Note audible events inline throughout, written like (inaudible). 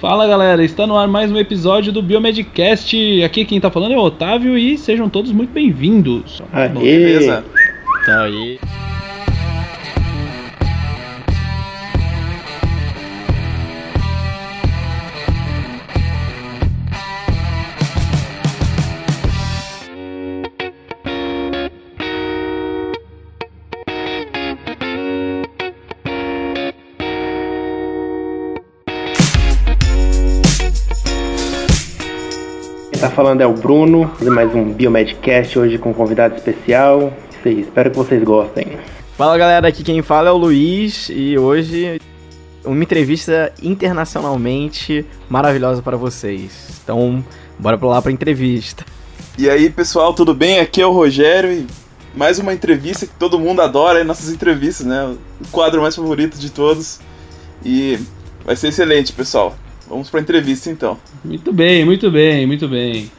Fala galera, está no ar mais um episódio do Biomedcast. Aqui quem tá falando é o Otávio e sejam todos muito bem-vindos. Beleza. Então aí. Tá falando é o Bruno, fazer mais um Biomedcast hoje com um convidado especial. Isso aí, espero que vocês gostem. Fala galera, aqui quem fala é o Luiz e hoje uma entrevista internacionalmente maravilhosa para vocês. Então, bora pra lá pra entrevista. E aí, pessoal, tudo bem? Aqui é o Rogério e mais uma entrevista que todo mundo adora, é nossas entrevistas, né? O quadro mais favorito de todos. E vai ser excelente, pessoal. Vamos pra entrevista então. Muito bem, muito bem, muito bem.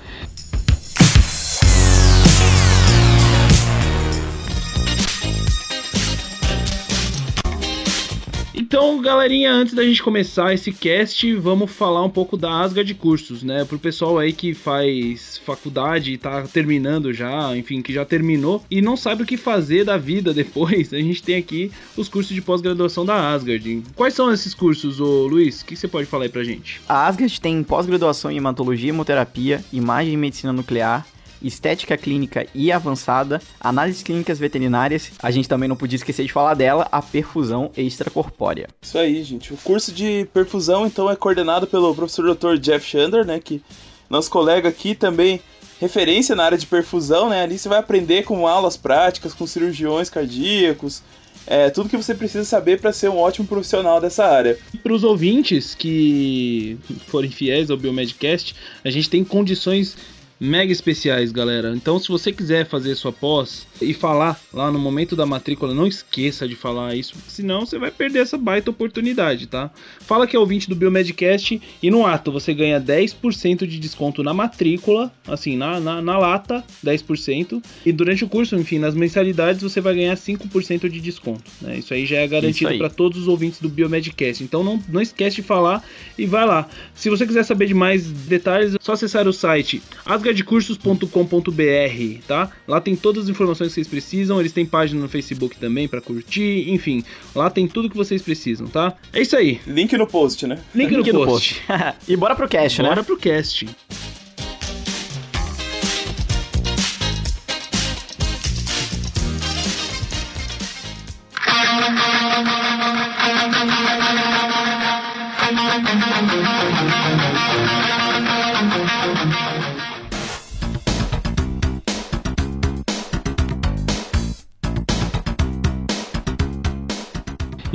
Então, galerinha, antes da gente começar esse cast, vamos falar um pouco da Asga de cursos, né? Pro pessoal aí que faz faculdade e tá terminando já, enfim, que já terminou e não sabe o que fazer da vida (laughs) depois, a gente tem aqui os cursos de pós-graduação da Asgard. Quais são esses cursos, ô Luiz? O que você pode falar aí pra gente? A Asgard tem pós-graduação em hematologia hemoterapia, imagem e medicina nuclear, estética clínica e avançada, análises clínicas veterinárias, a gente também não podia esquecer de falar dela, a perfusão extracorpórea. Isso aí, gente. O curso de perfusão, então, é coordenado pelo professor Dr. Jeff Chander, né? Que nosso colega aqui também referência na área de perfusão, né? Ali você vai aprender com aulas práticas, com cirurgiões cardíacos, é, tudo que você precisa saber para ser um ótimo profissional dessa área. Para os ouvintes que forem fiéis ao Biomedcast, a gente tem condições mega especiais, galera. Então, se você quiser fazer sua pós e falar lá no momento da matrícula, não esqueça de falar isso, senão você vai perder essa baita oportunidade, tá? Fala que é ouvinte do Biomedcast e no ato você ganha 10% de desconto na matrícula, assim, na, na, na lata, 10%. E durante o curso, enfim, nas mensalidades você vai ganhar 5% de desconto, né? Isso aí já é garantido para todos os ouvintes do Biomedcast. Então, não, não esquece de falar e vai lá. Se você quiser saber de mais detalhes, é só acessar o site asgardcursos.com.br, tá? Lá tem todas as informações que vocês precisam. Eles têm página no Facebook também para curtir, enfim, lá tem tudo que vocês precisam, tá? É isso aí. Link no post, né? Link, Link no post. (laughs) e bora pro cast, Bora né? pro cast.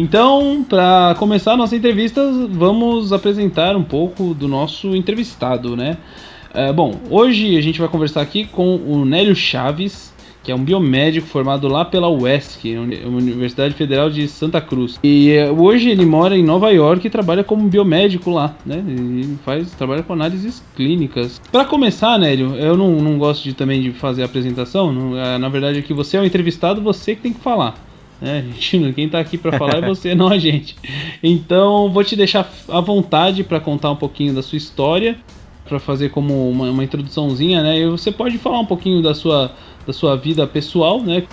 Então, para começar a nossa entrevista, vamos apresentar um pouco do nosso entrevistado, né? É, bom, hoje a gente vai conversar aqui com o Nélio Chaves, que é um biomédico formado lá pela UESC, Uni- Universidade Federal de Santa Cruz. E é, hoje ele mora em Nova York e trabalha como biomédico lá, né? E faz, trabalha com análises clínicas. Para começar, Nélio, eu não, não gosto de, também de fazer a apresentação, não- é, na verdade aqui você é o entrevistado, você que tem que falar. É, gente, quem tá aqui pra falar é você, (laughs) não a gente. Então, vou te deixar à vontade para contar um pouquinho da sua história, para fazer como uma, uma introduçãozinha, né? E você pode falar um pouquinho da sua, da sua vida pessoal, né?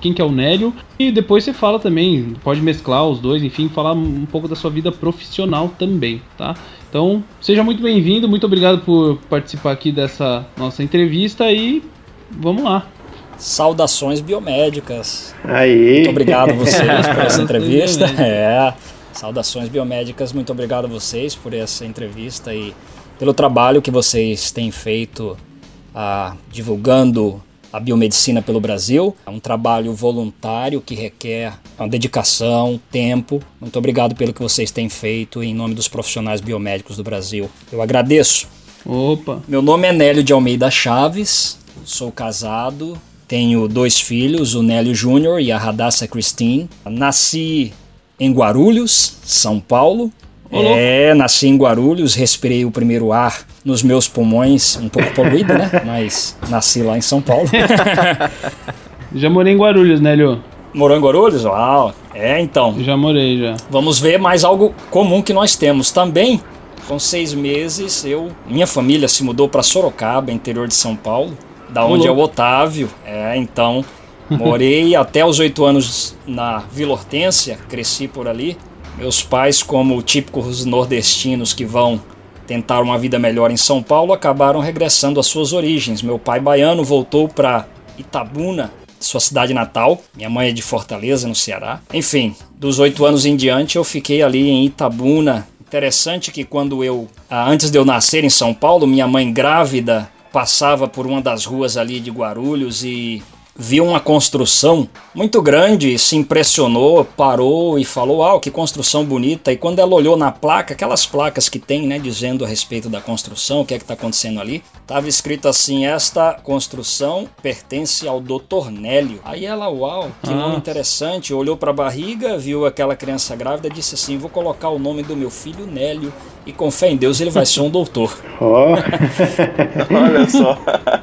Quem que é o Nélio? E depois você fala também, pode mesclar os dois, enfim, falar um pouco da sua vida profissional também, tá? Então, seja muito bem-vindo, muito obrigado por participar aqui dessa nossa entrevista e vamos lá. Saudações biomédicas. Aí. Muito obrigado a (laughs) vocês por essa entrevista. É. Saudações biomédicas. Muito obrigado a vocês por essa entrevista e pelo trabalho que vocês têm feito ah, divulgando a biomedicina pelo Brasil. É um trabalho voluntário que requer uma dedicação, tempo. Muito obrigado pelo que vocês têm feito em nome dos profissionais biomédicos do Brasil. Eu agradeço. Opa, Meu nome é Nélio de Almeida Chaves, sou casado, tenho dois filhos, o Nélio Júnior e a Radassa Christine. Nasci em Guarulhos, São Paulo. Louco. É, nasci em Guarulhos, respirei o primeiro ar nos meus pulmões, um pouco poluído, né? (laughs) Mas nasci lá em São Paulo. (laughs) já morei em Guarulhos, Nélio. Morou em Guarulhos? Uau! É, então. Já morei já. Vamos ver mais algo comum que nós temos. Também Com seis meses, eu, minha família se mudou para Sorocaba, interior de São Paulo, da onde é o Otávio. É, então morei (laughs) até os oito anos na Vila Hortência, cresci por ali. Meus pais, como típicos nordestinos que vão tentar uma vida melhor em São Paulo, acabaram regressando às suas origens. Meu pai baiano voltou para Itabuna, sua cidade natal. Minha mãe é de Fortaleza, no Ceará. Enfim, dos oito anos em diante eu fiquei ali em Itabuna. Interessante que quando eu, ah, antes de eu nascer em São Paulo, minha mãe grávida passava por uma das ruas ali de Guarulhos e viu uma construção muito grande, se impressionou, parou e falou: "Uau, que construção bonita". E quando ela olhou na placa, aquelas placas que tem, né, dizendo a respeito da construção, o que é que está acontecendo ali, estava escrito assim: "Esta construção pertence ao Dr. Nélio". Aí ela: "Uau, que nome interessante". Olhou para a barriga, viu aquela criança grávida, disse assim: "Vou colocar o nome do meu filho Nélio e com fé em Deus ele vai ser um doutor". (laughs) Ó, Olha só.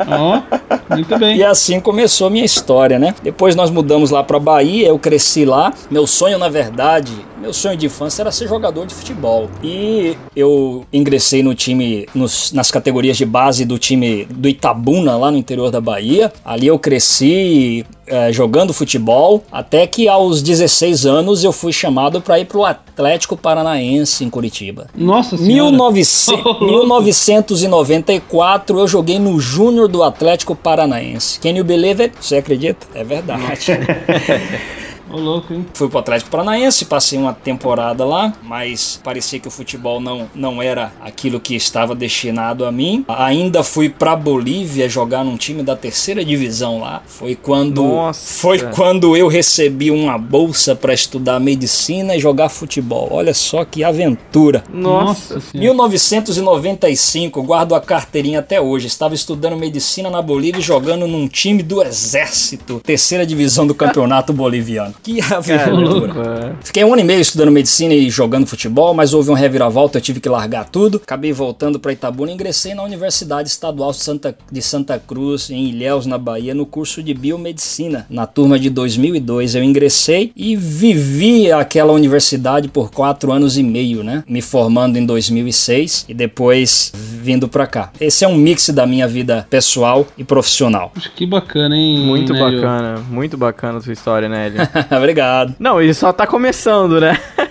Ó, muito bem. E assim começou a história, né? Depois nós mudamos lá pra Bahia, eu cresci lá. Meu sonho, na verdade, meu sonho de infância era ser jogador de futebol. E eu ingressei no time, nos- nas categorias de base do time do Itabuna, lá no interior da Bahia. Ali eu cresci eh, jogando futebol, até que aos 16 anos eu fui chamado para ir pro Atlético Paranaense em Curitiba. Nossa senhora. 1900 1994 (laughs) eu joguei no Júnior do Atlético Paranaense. Can you believe it? Você acredita? É verdade. (laughs) Ô, louco, hein? Fui pro Atlético Paranaense, passei uma temporada lá, mas parecia que o futebol não, não era aquilo que estava destinado a mim. Ainda fui pra Bolívia jogar num time da terceira divisão lá. Foi quando Nossa. foi quando eu recebi uma bolsa para estudar medicina e jogar futebol. Olha só que aventura. Nossa. senhora. 1995, guardo a carteirinha até hoje. Estava estudando medicina na Bolívia e jogando num time do Exército, terceira divisão do campeonato boliviano. Que aventura. Caramba. Fiquei um ano e meio estudando medicina e jogando futebol, mas houve um reviravolta, eu tive que largar tudo. Acabei voltando para Itabuna e ingressei na Universidade Estadual de Santa, de Santa Cruz, em Ilhéus, na Bahia, no curso de biomedicina. Na turma de 2002 eu ingressei e vivi aquela universidade por quatro anos e meio, né? Me formando em 2006 e depois vindo para cá. Esse é um mix da minha vida pessoal e profissional. Que bacana, hein? Muito Nélio? bacana, muito bacana a sua história, Nélio. (laughs) Obrigado. Não, e só tá começando, né? (laughs)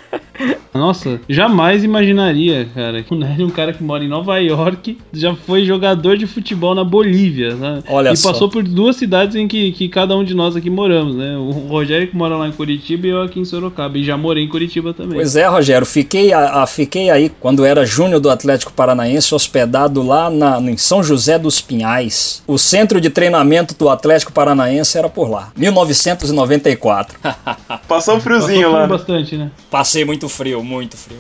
Nossa, jamais imaginaria, cara, que o Nélio é um cara que mora em Nova York, já foi jogador de futebol na Bolívia, né? Olha e só. passou por duas cidades em que, que cada um de nós aqui moramos, né? O Rogério que mora lá em Curitiba e eu aqui em Sorocaba. E já morei em Curitiba também. Pois é, Rogério, fiquei, a, a- fiquei aí quando era júnior do Atlético Paranaense, hospedado lá na- em São José dos Pinhais. O centro de treinamento do Atlético Paranaense era por lá, 1994. Passou um Passou friozinho frio lá. né? bastante, né? Passei muito frio, muito frio.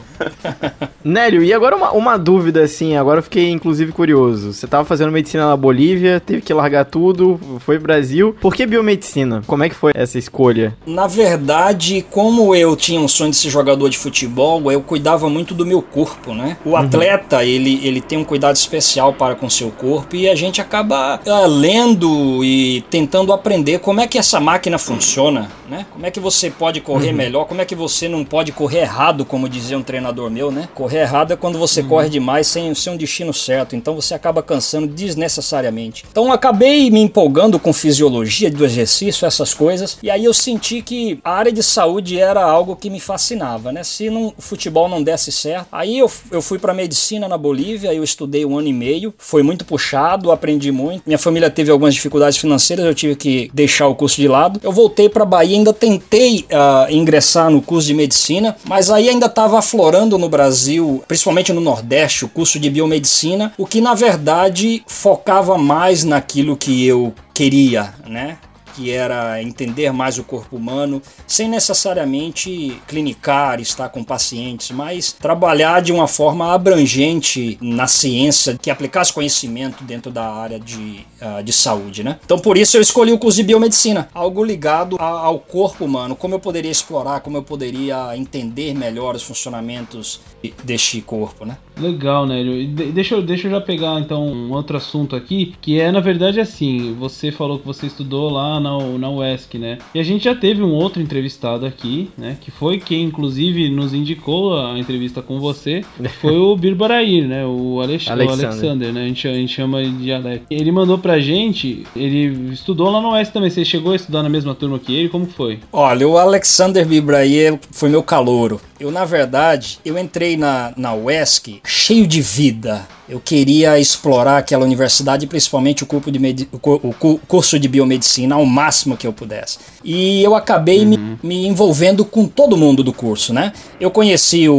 (laughs) Nélio, e agora uma, uma dúvida, assim, agora eu fiquei inclusive curioso. Você tava fazendo medicina na Bolívia, teve que largar tudo, foi pro Brasil. Por que biomedicina? Como é que foi essa escolha? Na verdade, como eu tinha um sonho de ser jogador de futebol, eu cuidava muito do meu corpo, né? O atleta, ele, ele tem um cuidado especial para com seu corpo e a gente acaba ah, lendo e tentando aprender como é que essa máquina funciona, né? Como é que você pode correr melhor, como é que você não pode correr errado, como dizia um treinador meu, né? Correr errado é quando você corre demais sem, sem um destino certo, então você acaba cansando desnecessariamente. Então acabei me empolgando com fisiologia do exercício, essas coisas, e aí eu senti que a área de saúde era algo que me fascinava, né? Se não, o futebol não desse certo, aí eu, eu fui para medicina na Bolívia, eu estudei um ano e meio, foi muito puxado, aprendi muito. Minha família teve algumas dificuldades financeiras, eu tive que deixar o curso de lado. Eu voltei para Bahia, ainda tentei ah, ingressar no curso de medicina, mas aí ainda estava aflorando no Brasil, principalmente no Nordeste, o curso de biomedicina, o que na verdade focava mais naquilo que eu queria, né? Que era entender mais o corpo humano, sem necessariamente clinicar, estar com pacientes, mas trabalhar de uma forma abrangente na ciência, que aplicasse conhecimento dentro da área de, ah, de saúde, né? Então por isso eu escolhi o curso de biomedicina, algo ligado a- ao corpo humano, como eu poderia explorar, como eu poderia entender melhor os funcionamentos deste corpo, né? Legal, Nélio. Deixa eu, deixa eu já pegar então um outro assunto aqui, que é na verdade assim, você falou que você estudou lá na, na UESC, né? E a gente já teve um outro entrevistado aqui, né? Que foi quem inclusive nos indicou a entrevista com você, foi o Birbarair, né? O, Alex, Alexander. o Alexander, né? A gente, a gente chama de Alex. Ele mandou pra gente, ele estudou lá na UESC também. Você chegou a estudar na mesma turma que ele? Como foi? Olha, o Alexander Bibrair foi meu calouro. Eu, na verdade, eu entrei na, na UESC cheio de vida. Eu queria explorar aquela universidade, principalmente o, curso de, o curso de biomedicina, ao máximo que eu pudesse. E eu acabei uhum. me, me, envolvendo com todo mundo do curso, né? Eu conheci o,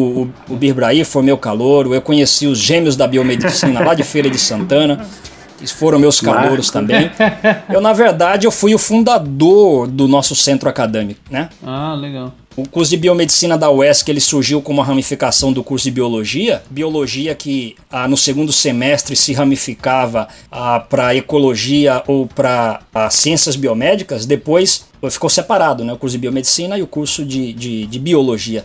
o, o Birbraí, foi meu calouro, eu conheci os gêmeos da biomedicina lá de Feira de Santana. (laughs) que foram meus calouros também. Eu, na verdade, eu fui o fundador do nosso centro acadêmico, né? Ah, legal. O curso de biomedicina da UESC ele surgiu como uma ramificação do curso de biologia, biologia que ah, no segundo semestre se ramificava ah, para ecologia ou para ah, ciências biomédicas, depois ficou separado, né, o curso de biomedicina e o curso de, de, de biologia.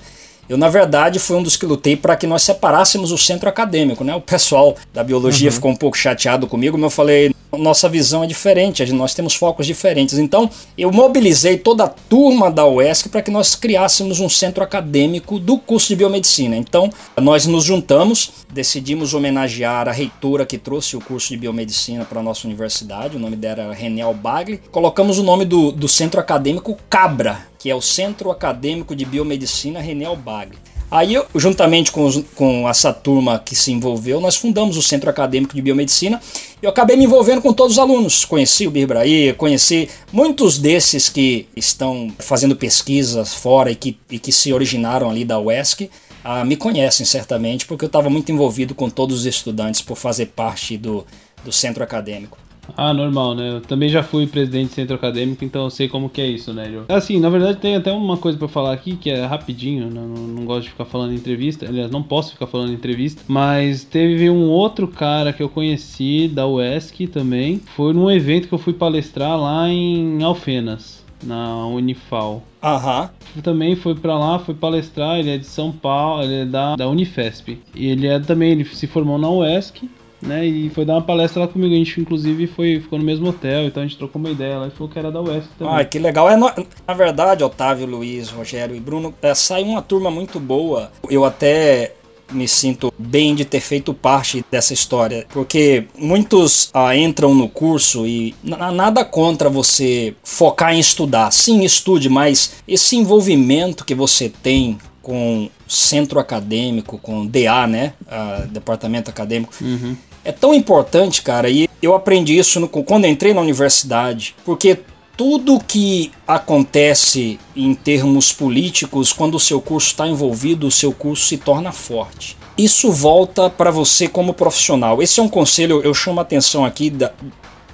Eu, na verdade, fui um dos que lutei para que nós separássemos o centro acadêmico, né? O pessoal da biologia uhum. ficou um pouco chateado comigo, mas eu falei, nossa visão é diferente, nós temos focos diferentes. Então, eu mobilizei toda a turma da UESC para que nós criássemos um centro acadêmico do curso de biomedicina. Então, nós nos juntamos, decidimos homenagear a reitora que trouxe o curso de biomedicina para a nossa universidade, o nome dela era Renel Bagli. Colocamos o nome do, do centro acadêmico Cabra, que é o Centro Acadêmico de Biomedicina Renel Bagli. Aí, eu, juntamente com, os, com essa turma que se envolveu, nós fundamos o Centro Acadêmico de Biomedicina. Eu acabei me envolvendo com todos os alunos. Conheci o Birbraí, conheci muitos desses que estão fazendo pesquisas fora e que, e que se originaram ali da UESC. Ah, me conhecem certamente, porque eu estava muito envolvido com todos os estudantes por fazer parte do, do centro acadêmico. Ah, normal, né? Eu também já fui presidente de centro acadêmico, então eu sei como que é isso, né, Joe? Assim, na verdade tem até uma coisa para falar aqui que é rapidinho, né? não, não gosto de ficar falando em entrevista, aliás, não posso ficar falando em entrevista, mas teve um outro cara que eu conheci da UESC também, foi num evento que eu fui palestrar lá em Alfenas na Unifal. Aham. Também foi para lá, foi palestrar, ele é de São Paulo, ele é da, da Unifesp. E ele é também, ele se formou na UESC né? E foi dar uma palestra lá comigo. A gente, inclusive, foi, ficou no mesmo hotel, então a gente trocou uma ideia lá e falou que era da UESC também. Ah, que legal. É, na verdade, Otávio, Luiz, Rogério e Bruno, é, sai uma turma muito boa. Eu até me sinto bem de ter feito parte dessa história, porque muitos ah, entram no curso e nada contra você focar em estudar. Sim, estude, mas esse envolvimento que você tem com centro acadêmico, com DA, né, ah, departamento acadêmico, uhum é tão importante, cara, e eu aprendi isso no, quando entrei na universidade, porque tudo que acontece em termos políticos, quando o seu curso está envolvido, o seu curso se torna forte. Isso volta para você como profissional. Esse é um conselho, eu chamo a atenção aqui da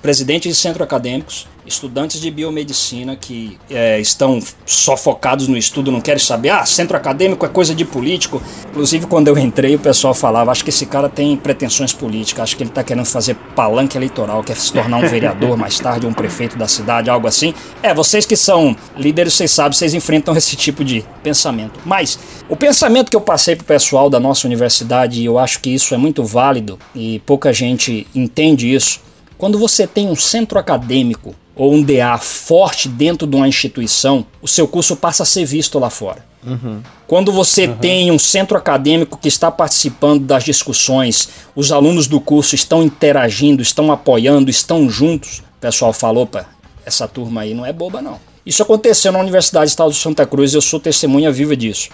presidente de centros acadêmicos, estudantes de biomedicina que é, estão só focados no estudo, não querem saber, ah, centro acadêmico é coisa de político. Inclusive, quando eu entrei, o pessoal falava, acho que esse cara tem pretensões políticas, acho que ele está querendo fazer palanque eleitoral, quer se tornar um (laughs) vereador mais tarde, um prefeito da cidade, algo assim. É, vocês que são líderes, vocês sabem, vocês enfrentam (laughs) esse tipo de pensamento. Mas o pensamento que eu passei para o pessoal da nossa universidade, e eu acho que isso é muito válido, e pouca gente entende isso, quando você tem um centro acadêmico ou um DA forte dentro de uma instituição, o seu curso passa a ser visto lá fora. Uhum. Quando você uhum. tem um centro acadêmico que está participando das discussões, os alunos do curso estão interagindo, estão apoiando, estão juntos, o pessoal falou, opa, essa turma aí não é boba não. Isso aconteceu na Universidade Estadual de Santa Cruz e eu sou testemunha viva disso.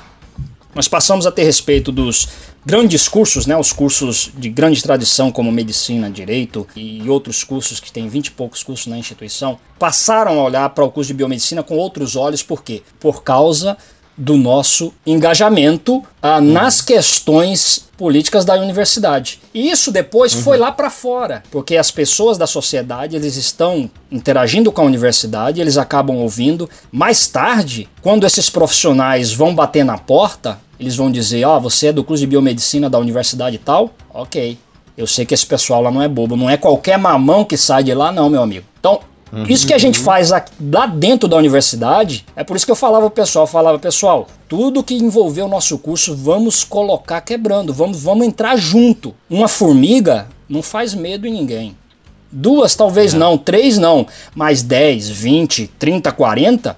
Nós passamos a ter respeito dos grandes cursos, né, os cursos de grande tradição como medicina, direito e outros cursos que tem 20 e poucos cursos na instituição, passaram a olhar para o curso de biomedicina com outros olhos, por quê? Por causa do nosso engajamento ah, nas questões políticas da universidade. E isso depois uhum. foi lá para fora, porque as pessoas da sociedade eles estão interagindo com a universidade, eles acabam ouvindo. Mais tarde, quando esses profissionais vão bater na porta, eles vão dizer: Ó, oh, você é do curso de biomedicina da universidade tal? Ok. Eu sei que esse pessoal lá não é bobo, não é qualquer mamão que sai de lá, não, meu amigo. Então, Uhum. Isso que a gente faz lá dentro da universidade, é por isso que eu falava pro pessoal, falava, pessoal, tudo que envolver o nosso curso, vamos colocar quebrando, vamos, vamos entrar junto. Uma formiga não faz medo em ninguém. Duas talvez é. não, três não, mas 10, 20, 30, 40,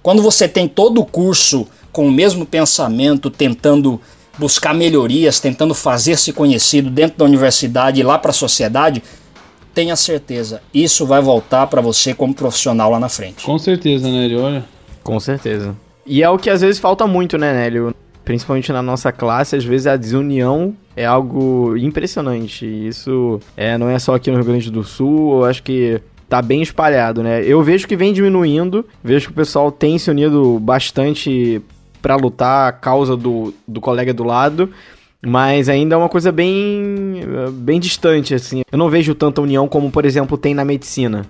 quando você tem todo o curso com o mesmo pensamento, tentando buscar melhorias, tentando fazer-se conhecido dentro da universidade e lá para a sociedade, tenha certeza, isso vai voltar para você como profissional lá na frente. Com certeza, Nélio, olha. Com certeza. E é o que às vezes falta muito, né, Nélio? Principalmente na nossa classe, às vezes a desunião é algo impressionante. Isso é, não é só aqui no Rio Grande do Sul, eu acho que tá bem espalhado, né? Eu vejo que vem diminuindo, vejo que o pessoal tem se unido bastante para lutar a causa do, do colega do lado, mas ainda é uma coisa bem bem distante assim. Eu não vejo tanta união como, por exemplo, tem na medicina,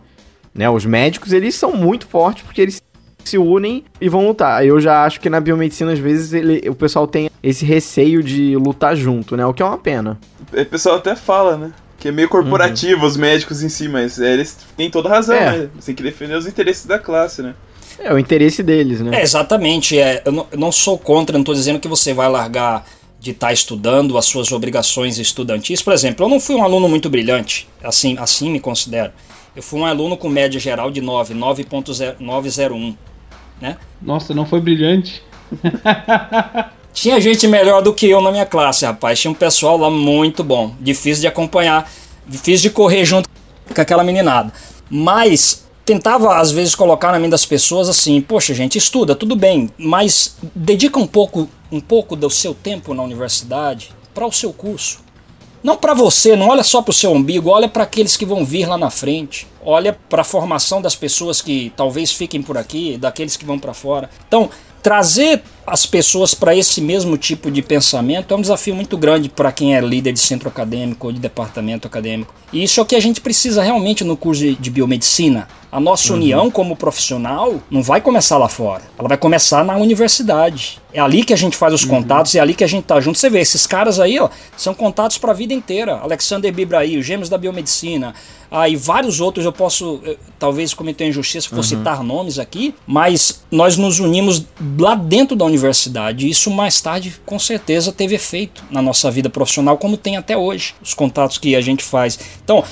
né? Os médicos, eles são muito fortes porque eles se unem e vão lutar. Eu já acho que na biomedicina, às vezes, ele, o pessoal tem esse receio de lutar junto, né? O que é uma pena. O pessoal até fala, né? Que é meio corporativo uhum. os médicos em si, mas é, eles têm toda razão, é. né? Você tem que defender os interesses da classe, né? É o interesse deles, né? É, exatamente. É, eu, não, eu não sou contra, não estou dizendo que você vai largar de estar tá estudando as suas obrigações estudantis. Por exemplo, eu não fui um aluno muito brilhante, assim, assim me considero. Eu fui um aluno com média geral de 9, 9.901, né? Nossa, não foi brilhante. (laughs) Tinha gente melhor do que eu na minha classe, rapaz. Tinha um pessoal lá muito bom. Difícil de acompanhar, difícil de correr junto com aquela meninada. Mas tentava às vezes colocar na mente das pessoas assim, poxa gente, estuda, tudo bem, mas dedica um pouco, um pouco do seu tempo na universidade para o seu curso. Não para você, não olha só para o seu umbigo, olha para aqueles que vão vir lá na frente. Olha para a formação das pessoas que talvez fiquem por aqui, daqueles que vão para fora. Então, trazer as pessoas para esse mesmo tipo de pensamento é um desafio muito grande para quem é líder de centro acadêmico ou de departamento acadêmico. E isso é o que a gente precisa realmente no curso de, biomedicina. A nossa uhum. união como profissional não vai começar lá fora, ela vai começar na universidade. É ali que a gente faz os uhum. contatos, é ali que a gente tá junto. Você vê, esses caras aí, ó, são contatos para a vida inteira. Alexander Bibraí, os gêmeos da biomedicina, ah, e vários outros eu posso, eu, talvez cometer injustiça por uhum. citar nomes aqui, mas nós nos unimos lá dentro da universidade. E isso mais tarde, com certeza, teve efeito na nossa vida profissional, como tem até hoje, os contatos que a gente faz. Então,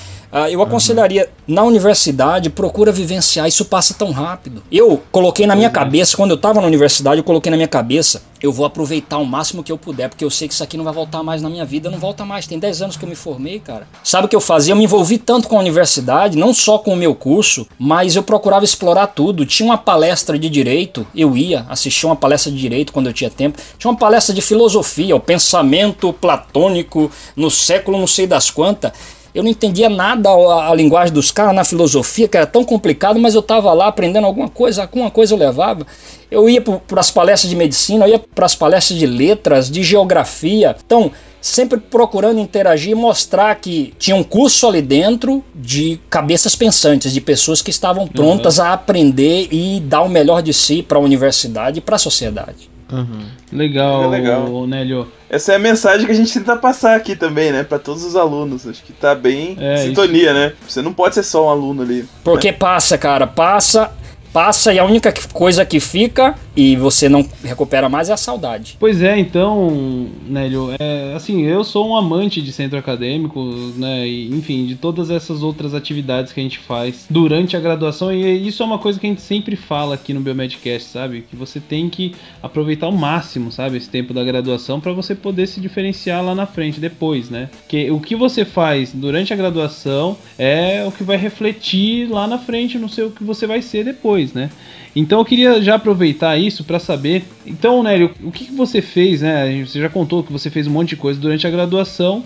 eu aconselharia, na universidade, procura vivenciar, isso passa tão rápido. Eu coloquei na minha cabeça, quando eu estava na universidade, eu coloquei na minha cabeça, eu vou aproveitar o máximo que eu puder, porque eu sei que isso aqui não vai voltar mais na minha vida, não volta mais. Tem 10 anos que eu me formei, cara. Sabe o que eu fazia? Eu me envolvi tanto com a universidade, não só com o meu curso, mas eu procurava explorar tudo. Tinha uma palestra de direito, eu ia assistir uma palestra de direito quando eu tinha tempo. Tinha uma palestra de filosofia, o pensamento platônico no século não sei das quantas. Eu não entendia nada a, a linguagem dos caras na filosofia, que era tão complicado, mas eu estava lá aprendendo alguma coisa, alguma coisa eu levava. Eu ia para as palestras de medicina, eu ia para as palestras de letras, de geografia. Então, sempre procurando interagir e mostrar que tinha um curso ali dentro de cabeças pensantes, de pessoas que estavam prontas uhum. a aprender e dar o melhor de si para a universidade e para a sociedade. Uhum. Legal, é legal, Nélio. Essa é a mensagem que a gente tenta passar aqui também, né? Para todos os alunos. Acho que tá bem é, sintonia, isso. né? Você não pode ser só um aluno ali. Porque né? passa, cara, passa passa e a única coisa que fica e você não recupera mais é a saudade. Pois é, então, Nélio, é, assim, eu sou um amante de centro acadêmico, né, e, enfim, de todas essas outras atividades que a gente faz durante a graduação, e isso é uma coisa que a gente sempre fala aqui no Biomedcast, sabe? Que você tem que aproveitar ao máximo, sabe, esse tempo da graduação para você poder se diferenciar lá na frente, depois, né? Que o que você faz durante a graduação é o que vai refletir lá na frente no seu que você vai ser depois depois, né? Então eu queria já aproveitar isso para saber. Então, Nélio, o que, que você fez, né? Você já contou que você fez um monte de coisa durante a graduação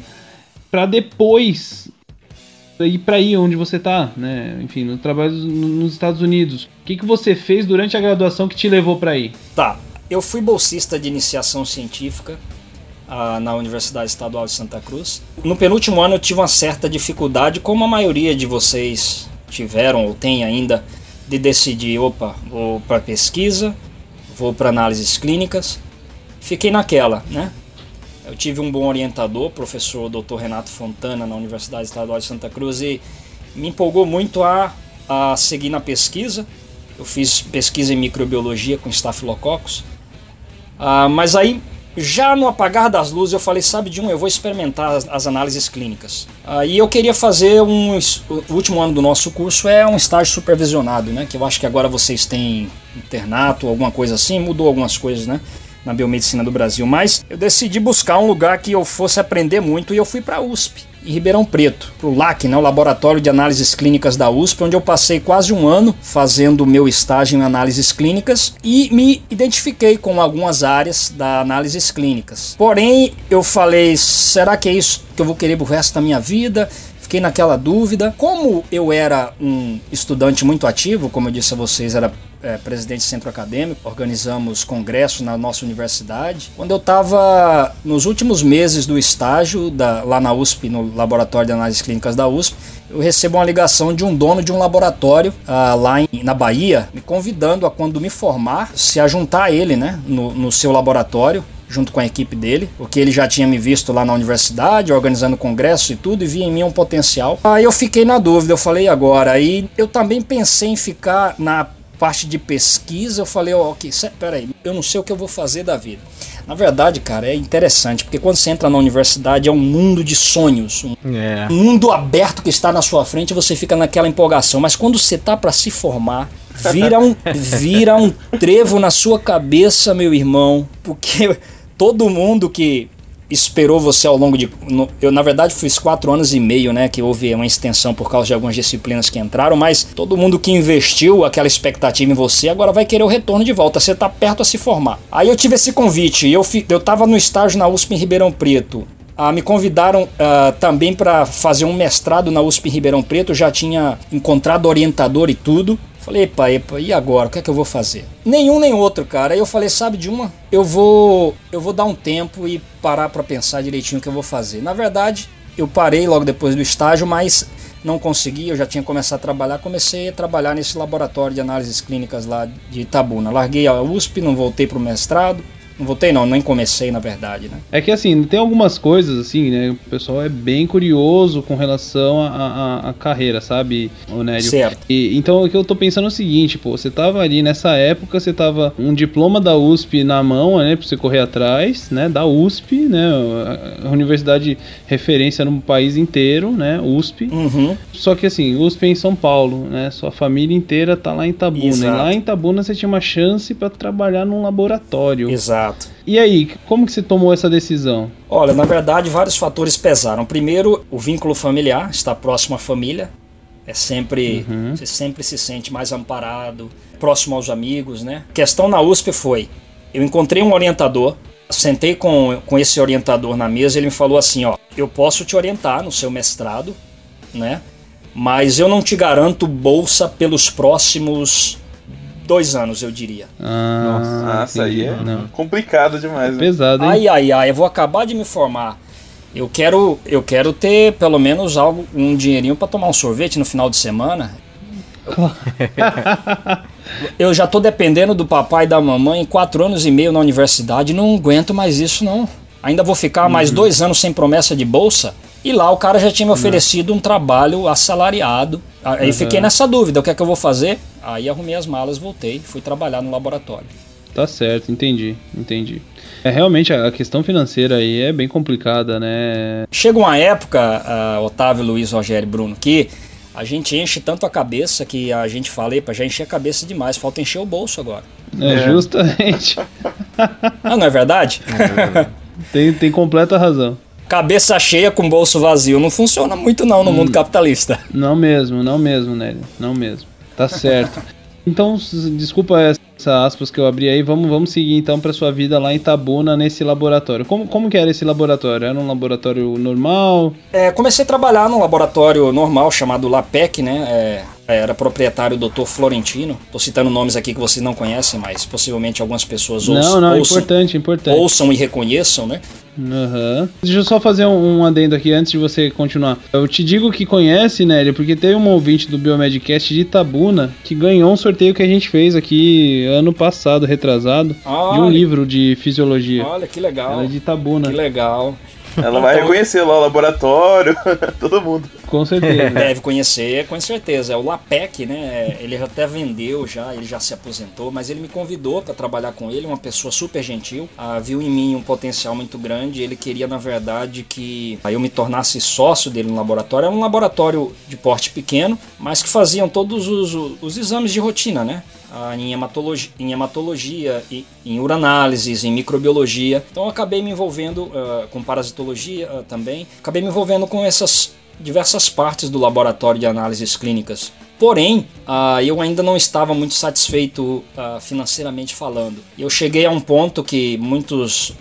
para depois ir para aí onde você tá, né? Enfim, no trabalho nos Estados Unidos. O que, que você fez durante a graduação que te levou para aí? Tá, eu fui bolsista de iniciação científica uh, na Universidade Estadual de Santa Cruz. No penúltimo ano eu tive uma certa dificuldade, como a maioria de vocês tiveram ou tem ainda, de decidir, opa, vou para pesquisa, vou para análises clínicas. Fiquei naquela, né? Eu tive um bom orientador, professor Dr. Renato Fontana, na Universidade Estadual de Santa Cruz, e me empolgou muito a a seguir na pesquisa. Eu fiz pesquisa em microbiologia com Staphylococcus. Ah, mas aí, já no apagar das luzes, eu falei: sabe de um, eu vou experimentar as, as análises clínicas. Aí eu queria fazer um. O último ano do nosso curso é um estágio supervisionado, né? Que eu acho que agora vocês têm internato, alguma coisa assim, mudou algumas coisas, né? Na biomedicina do Brasil, mas eu decidi buscar um lugar que eu fosse aprender muito e eu fui para a USP, em Ribeirão Preto, o LAC, né, o Laboratório de Análises Clínicas da USP, onde eu passei quase um ano fazendo o meu estágio em análises clínicas e me identifiquei com algumas áreas da análises clínicas. Porém, eu falei, será que é isso que eu vou querer pro resto da minha vida? Fiquei naquela dúvida. Como eu era um estudante muito ativo, como eu disse a vocês, era é, presidente do centro acadêmico, organizamos congresso na nossa universidade. Quando eu estava nos últimos meses do estágio da, lá na USP, no Laboratório de Análises Clínicas da USP, eu recebo uma ligação de um dono de um laboratório ah, lá em, na Bahia, me convidando a quando me formar, se ajuntar a ele né, no, no seu laboratório junto com a equipe dele, porque ele já tinha me visto lá na universidade, organizando congresso e tudo, e via em mim um potencial. Aí eu fiquei na dúvida, eu falei agora. Aí eu também pensei em ficar na parte de pesquisa. Eu falei, ó, oh, ok, peraí, eu não sei o que eu vou fazer da vida. Na verdade, cara, é interessante, porque quando você entra na universidade é um mundo de sonhos, um é. mundo aberto que está na sua frente, você fica naquela empolgação. Mas quando você tá para se formar, vira um, (laughs) vira um trevo na sua cabeça, meu irmão, porque todo mundo que esperou você ao longo de. No, eu, na verdade, fiz quatro anos e meio, né? Que houve uma extensão por causa de algumas disciplinas que entraram, mas todo mundo que investiu aquela expectativa em você agora vai querer o retorno de volta. Você tá perto a se formar. Aí eu tive esse convite. Eu, eu tava no estágio na USP em Ribeirão Preto. Ah, me convidaram ah, também para fazer um mestrado na USP em Ribeirão Preto. Já tinha encontrado orientador e tudo. Falei, epa, epa, e agora? O que é que eu vou fazer? Nenhum nem outro, cara. Aí eu falei, sabe de uma? Eu vou, eu vou dar um tempo e parar para pensar direitinho o que eu vou fazer. Na verdade, eu parei logo depois do estágio, mas não consegui, eu já tinha começado a trabalhar, comecei a trabalhar nesse laboratório de análises clínicas lá de Itabuna. Larguei a USP, não voltei para o mestrado, não voltei não, nem comecei na verdade, né? É que assim, tem algumas coisas assim, né? O pessoal é bem curioso com relação à carreira, sabe, Onélio? Certo. E, então o que eu tô pensando é o seguinte, pô, você tava ali nessa época, você tava um diploma da USP na mão, né? Pra você correr atrás, né? Da USP, né? A universidade referência no país inteiro, né? USP. Uhum. Só que assim, USP é em São Paulo, né? Sua família inteira tá lá em Itabuna. Exato. E lá em Itabuna você tinha uma chance para trabalhar num laboratório. Exato. E aí, como que você tomou essa decisão? Olha, na verdade, vários fatores pesaram. Primeiro, o vínculo familiar, estar próximo à família. É sempre, uhum. você sempre se sente mais amparado, próximo aos amigos, né? A questão na USP foi, eu encontrei um orientador, sentei com, com esse orientador na mesa, ele me falou assim, ó, eu posso te orientar no seu mestrado, né? Mas eu não te garanto bolsa pelos próximos dois anos, eu diria. Ah, Nossa, aí é não. complicado demais. Né? Pesado, hein? Ai, ai, ai, eu vou acabar de me formar. Eu quero, eu quero ter pelo menos algo, um dinheirinho para tomar um sorvete no final de semana. (laughs) eu já tô dependendo do papai e da mamãe, quatro anos e meio na universidade, não aguento mais isso não. Ainda vou ficar mais uhum. dois anos sem promessa de bolsa. E lá o cara já tinha me oferecido um trabalho assalariado. Aí uhum. fiquei nessa dúvida, o que é que eu vou fazer? Aí arrumei as malas, voltei, fui trabalhar no laboratório. Tá certo, entendi, entendi. É realmente a questão financeira aí é bem complicada, né? Chega uma época, uh, Otávio, Luiz, Rogério e Bruno, que a gente enche tanto a cabeça que a gente fala, epa, já encher a cabeça demais, falta encher o bolso agora. É, é. justamente. ah, não é verdade? É (laughs) tem, tem completa razão cabeça cheia com bolso vazio não funciona muito não no hum, mundo capitalista. Não mesmo, não mesmo, Nélio. Não mesmo. Tá certo. (laughs) então, desculpa essa aspas que eu abri aí, vamos, vamos seguir então para sua vida lá em Tabuna nesse laboratório. Como, como que era esse laboratório? Era um laboratório normal? É, comecei a trabalhar num laboratório normal chamado LAPEC, né? É, era proprietário o Dr. Florentino. Tô citando nomes aqui que vocês não conhecem, mas possivelmente algumas pessoas ouçam, não, não, ouçam, importante, importante. ouçam e reconheçam, né? Uhum. Deixa eu só fazer um, um, adendo aqui antes de você continuar. Eu te digo que conhece, Nélio, porque teve um ouvinte do Biomedcast de Itabuna que ganhou um sorteio que a gente fez aqui ano passado, retrasado, de um livro de fisiologia. Olha que legal. Ela é de Itabuna. Que legal. Ela vai reconhecer lá o laboratório, (laughs) todo mundo. Com certeza. Deve conhecer, com certeza. É o Lapec, né? Ele até vendeu já, ele já se aposentou, mas ele me convidou para trabalhar com ele, uma pessoa super gentil. Ah, viu em mim um potencial muito grande. Ele queria, na verdade, que eu me tornasse sócio dele no laboratório. É um laboratório de porte pequeno, mas que faziam todos os, os exames de rotina, né? Ah, em hematologia, em, hematologia em uranálises, em microbiologia. Então acabei me envolvendo uh, com parasitologia uh, também. Acabei me envolvendo com essas diversas partes do laboratório de análises clínicas. Porém, uh, eu ainda não estava muito satisfeito financeiramente falando. Eu cheguei a um ponto que muitos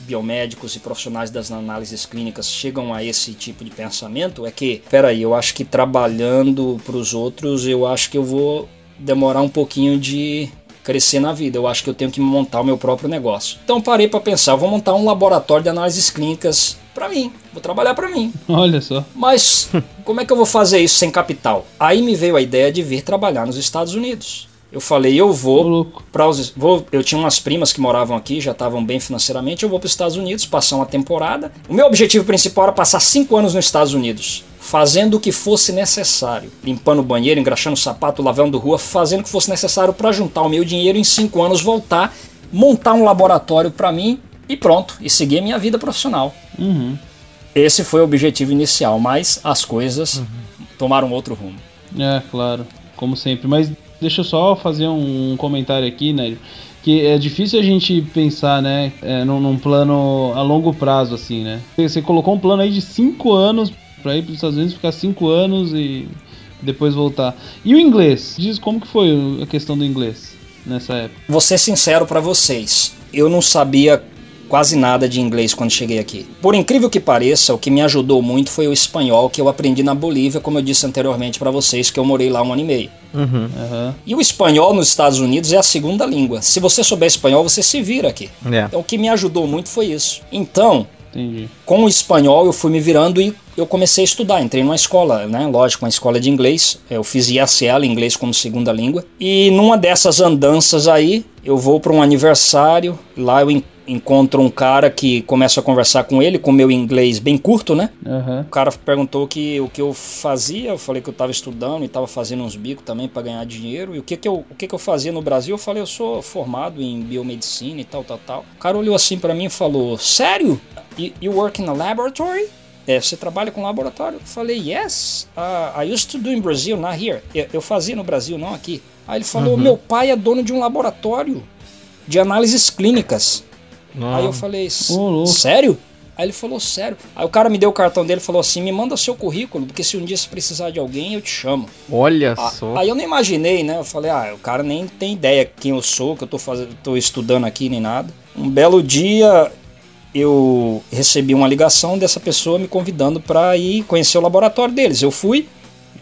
biomédicos e profissionais das análises clínicas chegam a esse tipo de pensamento, é que, peraí, eu acho que trabalhando para os outros, eu acho que eu vou demorar um pouquinho de crescer na vida. Eu acho que eu tenho que montar o meu próprio negócio. Então parei para pensar, vou montar um laboratório de análises clínicas para mim, vou trabalhar para mim. (laughs) Olha só. Mas como é que eu vou fazer isso sem capital? Aí me veio a ideia de vir trabalhar nos Estados Unidos. Eu falei, eu vou para os vou, eu tinha umas primas que moravam aqui, já estavam bem financeiramente, eu vou para os Estados Unidos passar uma temporada. O meu objetivo principal era passar cinco anos nos Estados Unidos fazendo o que fosse necessário, limpando o banheiro, engraxando o sapato, lavando rua, fazendo o que fosse necessário para juntar o meu dinheiro em cinco anos, voltar, montar um laboratório para mim e pronto, e seguir a minha vida profissional. Uhum. Esse foi o objetivo inicial, mas as coisas uhum. tomaram outro rumo. É, claro, como sempre. Mas deixa eu só fazer um comentário aqui, né? que é difícil a gente pensar, né, é, num, num, plano a longo prazo, assim, né? Você colocou um plano aí de cinco anos para ir para os Estados Unidos, ficar cinco anos e depois voltar. E o inglês? Diz como que foi a questão do inglês nessa época? Vou ser sincero para vocês, eu não sabia quase nada de inglês quando cheguei aqui. Por incrível que pareça, o que me ajudou muito foi o espanhol que eu aprendi na Bolívia, como eu disse anteriormente para vocês, que eu morei lá um ano e meio. Uhum. Uhum. E o espanhol nos Estados Unidos é a segunda língua. Se você souber espanhol, você se vira aqui. É. Então o que me ajudou muito foi isso. Então, Entendi. Com o espanhol eu fui me virando e eu comecei a estudar. Entrei numa escola, né? Lógico, uma escola de inglês. Eu fiz IACL, inglês como segunda língua. E numa dessas andanças aí, eu vou para um aniversário. Lá eu encontro um cara que começa a conversar com ele, com meu inglês bem curto, né? Uhum. O cara perguntou que, o que eu fazia, eu falei que eu estava estudando e estava fazendo uns bicos também para ganhar dinheiro. E o que que, eu, o que que eu fazia no Brasil? Eu falei, eu sou formado em biomedicina e tal, tal, tal. O cara olhou assim para mim e falou, sério? You, you work in a laboratory? É, você trabalha com laboratório? Eu falei, yes, uh, I used to do in Brazil, not here. Eu, fazia no Brasil, não aqui. Aí ele falou, uhum. meu pai é dono de um laboratório de análises clínicas. Aí eu falei, sério? Aí ele falou, sério. Aí o cara me deu o cartão dele e falou assim: me manda seu currículo, porque se um dia você precisar de alguém, eu te chamo. Olha ah, só. Aí eu não imaginei, né? Eu falei, ah, o cara nem tem ideia quem eu sou, que eu tô, fazendo, tô estudando aqui, nem nada. Um belo dia eu recebi uma ligação dessa pessoa me convidando para ir conhecer o laboratório deles. Eu fui.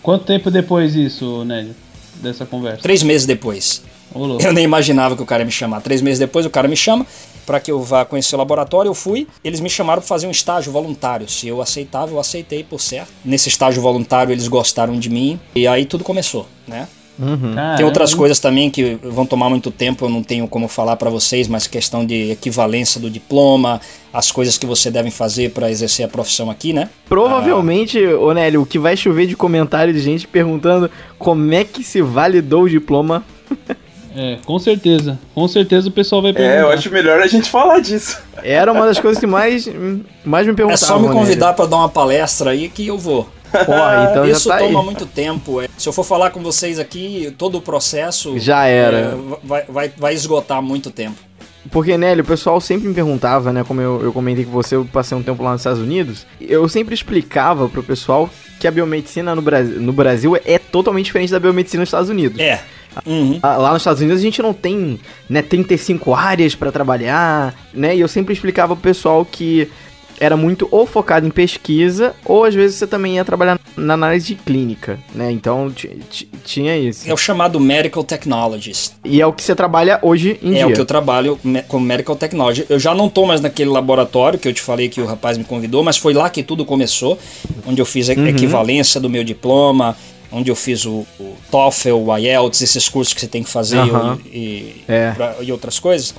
Quanto tempo depois isso, Nélio? Dessa conversa? Três meses depois. Olô. Eu nem imaginava que o cara ia me chamar. Três meses depois o cara me chama para que eu vá conhecer o laboratório. Eu fui. Eles me chamaram para fazer um estágio voluntário. Se eu aceitava, eu aceitei por certo. Nesse estágio voluntário eles gostaram de mim e aí tudo começou, né? Uhum. Tem outras coisas também que vão tomar muito tempo, eu não tenho como falar para vocês, mas questão de equivalência do diploma, as coisas que você deve fazer para exercer a profissão aqui, né? Provavelmente, ah. Onélio, o que vai chover de comentário de gente perguntando como é que se validou o diploma. É, com certeza. Com certeza o pessoal vai perguntar. É, eu acho melhor a gente falar disso. Era uma das coisas que mais, mais me perguntavam. É só me convidar para dar uma palestra aí que eu vou. Porra, (laughs) então Isso tá toma aí. muito tempo. É. Se eu for falar com vocês aqui, todo o processo já era. É, vai, vai, vai esgotar muito tempo. Porque, Nélio, o pessoal sempre me perguntava, né? Como eu, eu comentei com você, eu passei um tempo lá nos Estados Unidos. Eu sempre explicava pro pessoal que a biomedicina no Brasil, no Brasil é totalmente diferente da biomedicina nos Estados Unidos. É. Uhum. Lá nos Estados Unidos a gente não tem né, 35 áreas para trabalhar, né? E eu sempre explicava pro pessoal que era muito ou focado em pesquisa, ou às vezes você também ia trabalhar na análise de clínica, né? Então tinha isso. É o chamado Medical Technologist. E é o que você trabalha hoje em é dia. É o que eu trabalho como Medical Technology. Eu já não estou mais naquele laboratório que eu te falei que o rapaz me convidou, mas foi lá que tudo começou, onde eu fiz a uhum. equivalência do meu diploma, onde eu fiz o, o TOEFL, o IELTS, esses cursos que você tem que fazer uhum. e, é. pra, e outras coisas.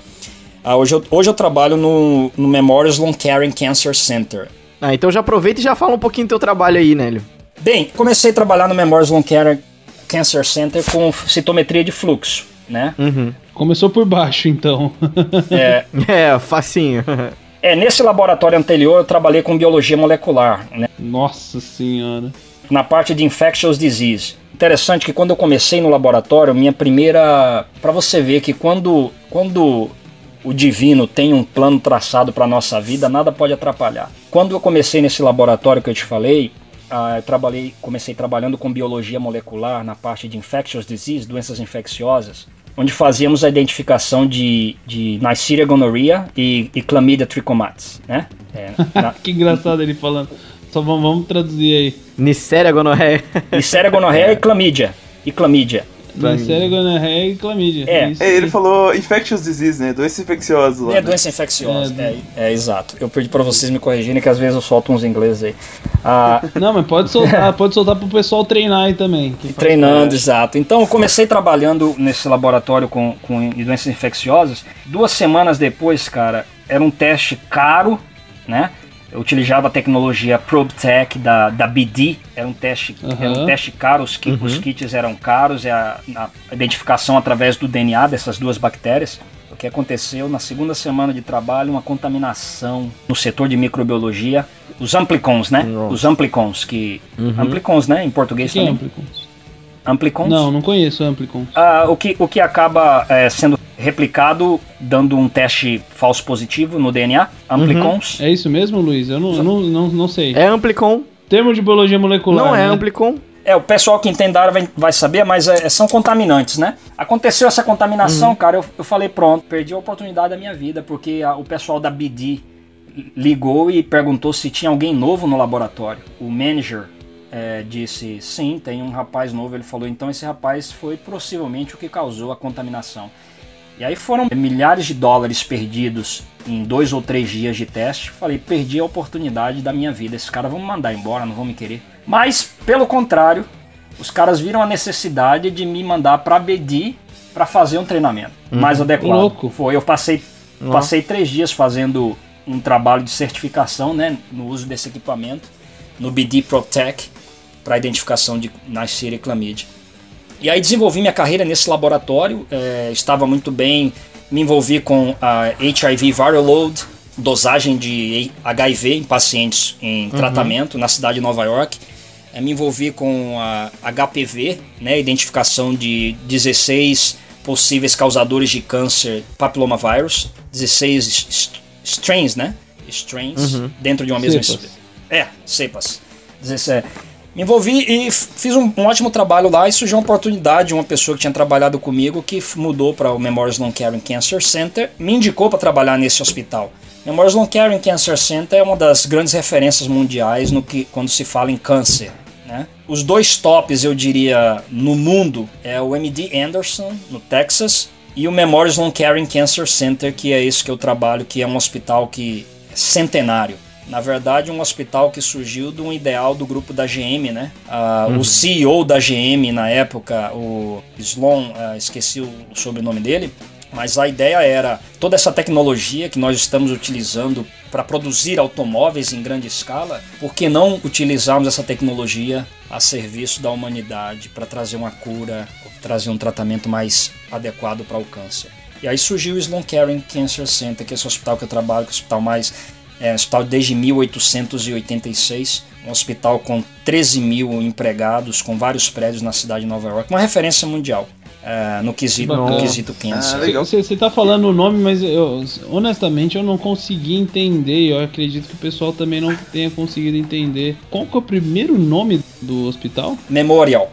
Ah, hoje, eu, hoje eu trabalho no, no Memorial Sloan Kettering Cancer Center. Ah, então já aproveita e já fala um pouquinho do teu trabalho aí, Nélio. Bem, comecei a trabalhar no Memorial Sloan Kettering Cancer Center com citometria de fluxo, né? Uhum. Começou por baixo, então. É, (laughs) É, facinho. (laughs) é, nesse laboratório anterior eu trabalhei com biologia molecular, né? Nossa senhora. na parte de infectious disease. Interessante que quando eu comecei no laboratório, minha primeira, para você ver que quando quando o divino tem um plano traçado para nossa vida, nada pode atrapalhar. Quando eu comecei nesse laboratório que eu te falei, ah, eu trabalhei, comecei trabalhando com biologia molecular na parte de infectious disease, doenças infecciosas, onde fazíamos a identificação de, de Neisseria gonorrhea e, e Chlamydia trichomatis, né? É, (laughs) na- Que engraçado ele falando. Só vamos, vamos traduzir aí. Nicéria gonorreia. Neisseria gonorrhea e (laughs) Chlamydia. E Chlamydia. Neisseria gonorreia e clamídia. É. Isso É, ele falou infectious disease, né? Doenças infecciosas lá. É né? doença infecciosa, É, é, é, exato. Eu pedi pra vocês me corrigirem que às vezes eu solto uns ingleses aí. Ah, (laughs) Não, mas pode soltar, (laughs) pode soltar pro pessoal treinar aí também. que faz treinando, exato. Então eu comecei trabalhando nesse laboratório com, com doenças infecciosas. Duas semanas depois, cara, era um teste caro, né? Eu utilizava a tecnologia ProbeTech da, da BD, era um teste, era um Aham. teste caro, os, ki- os kits eram caros, é a, a identificação através do DNA dessas duas bactérias. O que aconteceu na segunda semana de trabalho, uma contaminação no setor de microbiologia. Os amplicons, né? Nossa. Os amplicons, que. Amplicons, né? Em português que é também. Amplicons? Amplicons? Não, não conheço Amplicons. Ah, o, que, o que acaba é, sendo replicado dando um teste falso positivo no DNA. Amplicons. É isso mesmo, Luiz? Eu não, eu não, não, não sei. É Amplicon. Termo de biologia molecular. Não é né? Amplicon. É, o pessoal que entende da área vai, vai saber, mas é, são contaminantes, né? Aconteceu essa contaminação, cara, eu, eu falei, pronto, perdi a oportunidade da minha vida, porque a- o pessoal da BD ligou e perguntou se tinha alguém novo no laboratório. O manager é, disse, sim, tem um rapaz novo. Ele falou, então esse rapaz foi possivelmente o que causou a contaminação. E aí foram milhares de dólares perdidos em dois ou três dias de teste. Falei, perdi a oportunidade da minha vida. Esses caras vão me mandar embora, não vão me querer. Mas, pelo contrário, os caras viram a necessidade de me mandar para BD para fazer um treinamento mais adequado. Louco. Foi, eu passei, passei três dias fazendo um trabalho de certificação, né, no uso desse equipamento, no BD ProTech, para identificação de Neisseria e Chlamydia. E aí desenvolvi minha carreira nesse laboratório, eh, estava muito bem, me envolvi com a HIV viral load, dosagem de HIV em pacientes em tratamento na cidade de Nova York. Eh, me envolvi com a HPV, né, identificação de 16 possíveis causadores de câncer papilomavírus, 16 est- strains, né? Strains dentro de uma mesma Cepas. É, cepas. 17. Me envolvi e fiz um, um ótimo trabalho lá e surgiu uma oportunidade de uma pessoa que tinha trabalhado comigo que mudou para o Memorial Sloan Kettering Cancer Center, me indicou para trabalhar nesse hospital. Memorial Sloan Kettering Cancer Center é uma das grandes referências mundiais no que quando se fala em câncer. Né? Os dois tops, eu diria, no mundo é o MD Anderson, no Texas, e o Memorial Sloan Kettering Cancer Center, que é esse que eu trabalho, que é um hospital que é centenário. Na verdade, um hospital que surgiu de um ideal do grupo da GM, né? Ah, O CEO da GM na época, o Sloan, ah, esqueci o sobrenome dele, mas a ideia era toda essa tecnologia que nós estamos utilizando para produzir automóveis em grande escala, por que não utilizarmos essa tecnologia a serviço da humanidade para trazer uma cura, trazer um tratamento mais adequado para o câncer? E aí surgiu o Sloan Kettering Cancer Center, que é esse hospital que eu trabalho, que é o hospital mais é um hospital desde 1886, um hospital com 13 mil empregados, com vários prédios na cidade de Nova York, uma referência mundial é, no, quesito, no quesito câncer. Ah, legal. Você tá falando o nome, mas eu, honestamente eu não consegui entender. Eu acredito que o pessoal também não tenha conseguido entender. Qual que é o primeiro nome do hospital? Memorial.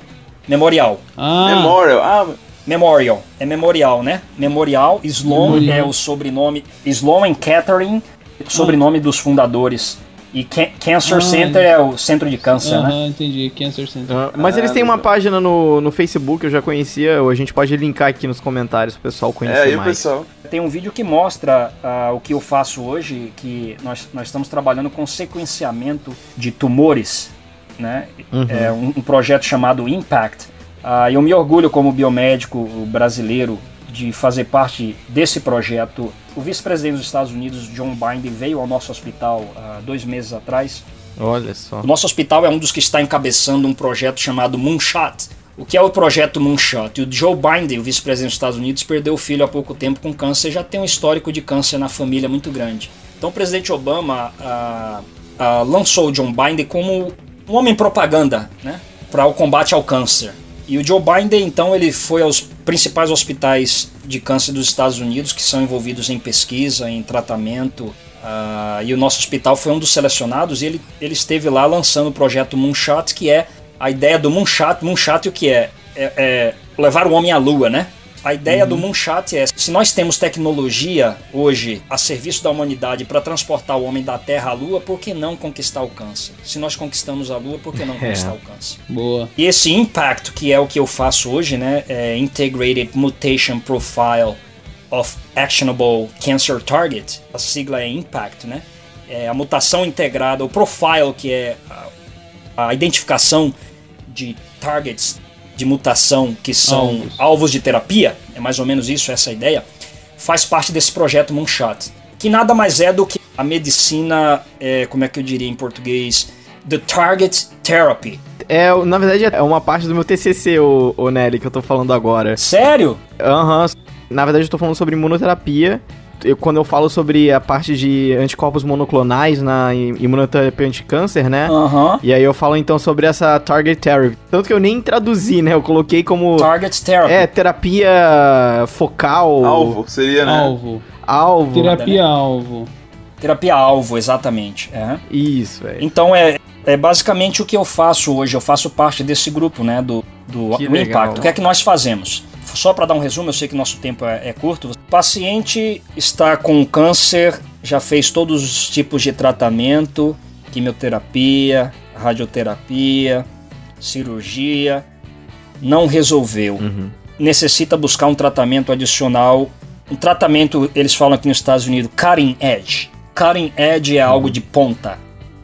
Memorial. Ah, Memorial. Ah, Memorial. É memorial, né? Memorial. Sloan Memorial. é o sobrenome. Sloan and Catherine, sobrenome dos fundadores. E Ca- Cancer Ah, Center é o centro de câncer, né? aham, entendi. Cancer Center. Ah, Mas eles têm uma página no, no Facebook, eu já conhecia, a gente pode linkar aqui nos comentários pro pessoal é, conhecer aí o mais. pessoal. Tem um vídeo que mostra ah, o que eu faço hoje, que nós, nós estamos trabalhando com sequenciamento de tumores, né? É um, um projeto chamado Impact. Ah, eu me orgulho como biomédico brasileiro de fazer parte desse projeto. O vice-presidente dos Estados Unidos, John Biden, veio ao nosso hospital há dois meses atrás. Olha só. O nosso hospital é um dos que está encabeçando um projeto chamado Moonshot. O que é o projeto Moonshot? O Joe Biden, o vice-presidente dos Estados Unidos, perdeu o filho há pouco tempo com câncer, já tem um histórico de câncer na família muito grande. Então o presidente Obama ah, ah, lançou o John Biden como um homem propaganda, né, para o combate ao câncer. E o Joe Biden, então, ele foi aos principais hospitais de câncer dos Estados Unidos que são envolvidos em pesquisa, em tratamento. Uh, e o nosso hospital foi um dos selecionados e ele, ele esteve lá lançando o projeto Moonshot, que é a ideia do Moonshot. Moonshot o que é? É, é levar o homem à lua, né? A ideia uhum. do Moonshot é: se nós temos tecnologia hoje a serviço da humanidade para transportar o homem da Terra à Lua, por que não conquistar o câncer? Se nós conquistamos a Lua, por que não (laughs) é. conquistar o câncer? Boa. E esse impacto, que é o que eu faço hoje, né? É Integrated Mutation Profile of Actionable Cancer Target, a sigla é IMPACT, né? É a mutação integrada, o profile, que é a, a identificação de targets de mutação que são alvos. alvos de terapia, é mais ou menos isso, essa ideia, faz parte desse projeto Moonshot, que nada mais é do que a medicina, é, como é que eu diria em português, The Target Therapy. É, na verdade é uma parte do meu TCC, o, o Nelly, que eu tô falando agora. Sério? Aham. Uhum. Na verdade eu tô falando sobre imunoterapia eu, quando eu falo sobre a parte de anticorpos monoclonais na imunoterapia anti-câncer, né? Uhum. E aí eu falo então sobre essa Target Therapy. Tanto que eu nem traduzi, né? Eu coloquei como. Target Therapy. É, terapia focal. Alvo, seria, né? Alvo. Alvo. Terapia alvo. Terapia alvo, exatamente. É. Isso, é. Então é, é basicamente o que eu faço hoje. Eu faço parte desse grupo, né? Do, do Impacto. O que é que nós fazemos? Só para dar um resumo, eu sei que nosso tempo é, é curto. O paciente está com câncer, já fez todos os tipos de tratamento, quimioterapia, radioterapia, cirurgia, não resolveu. Uhum. Necessita buscar um tratamento adicional. Um tratamento, eles falam aqui nos Estados Unidos, cutting edge. Cutting edge é uhum. algo de ponta,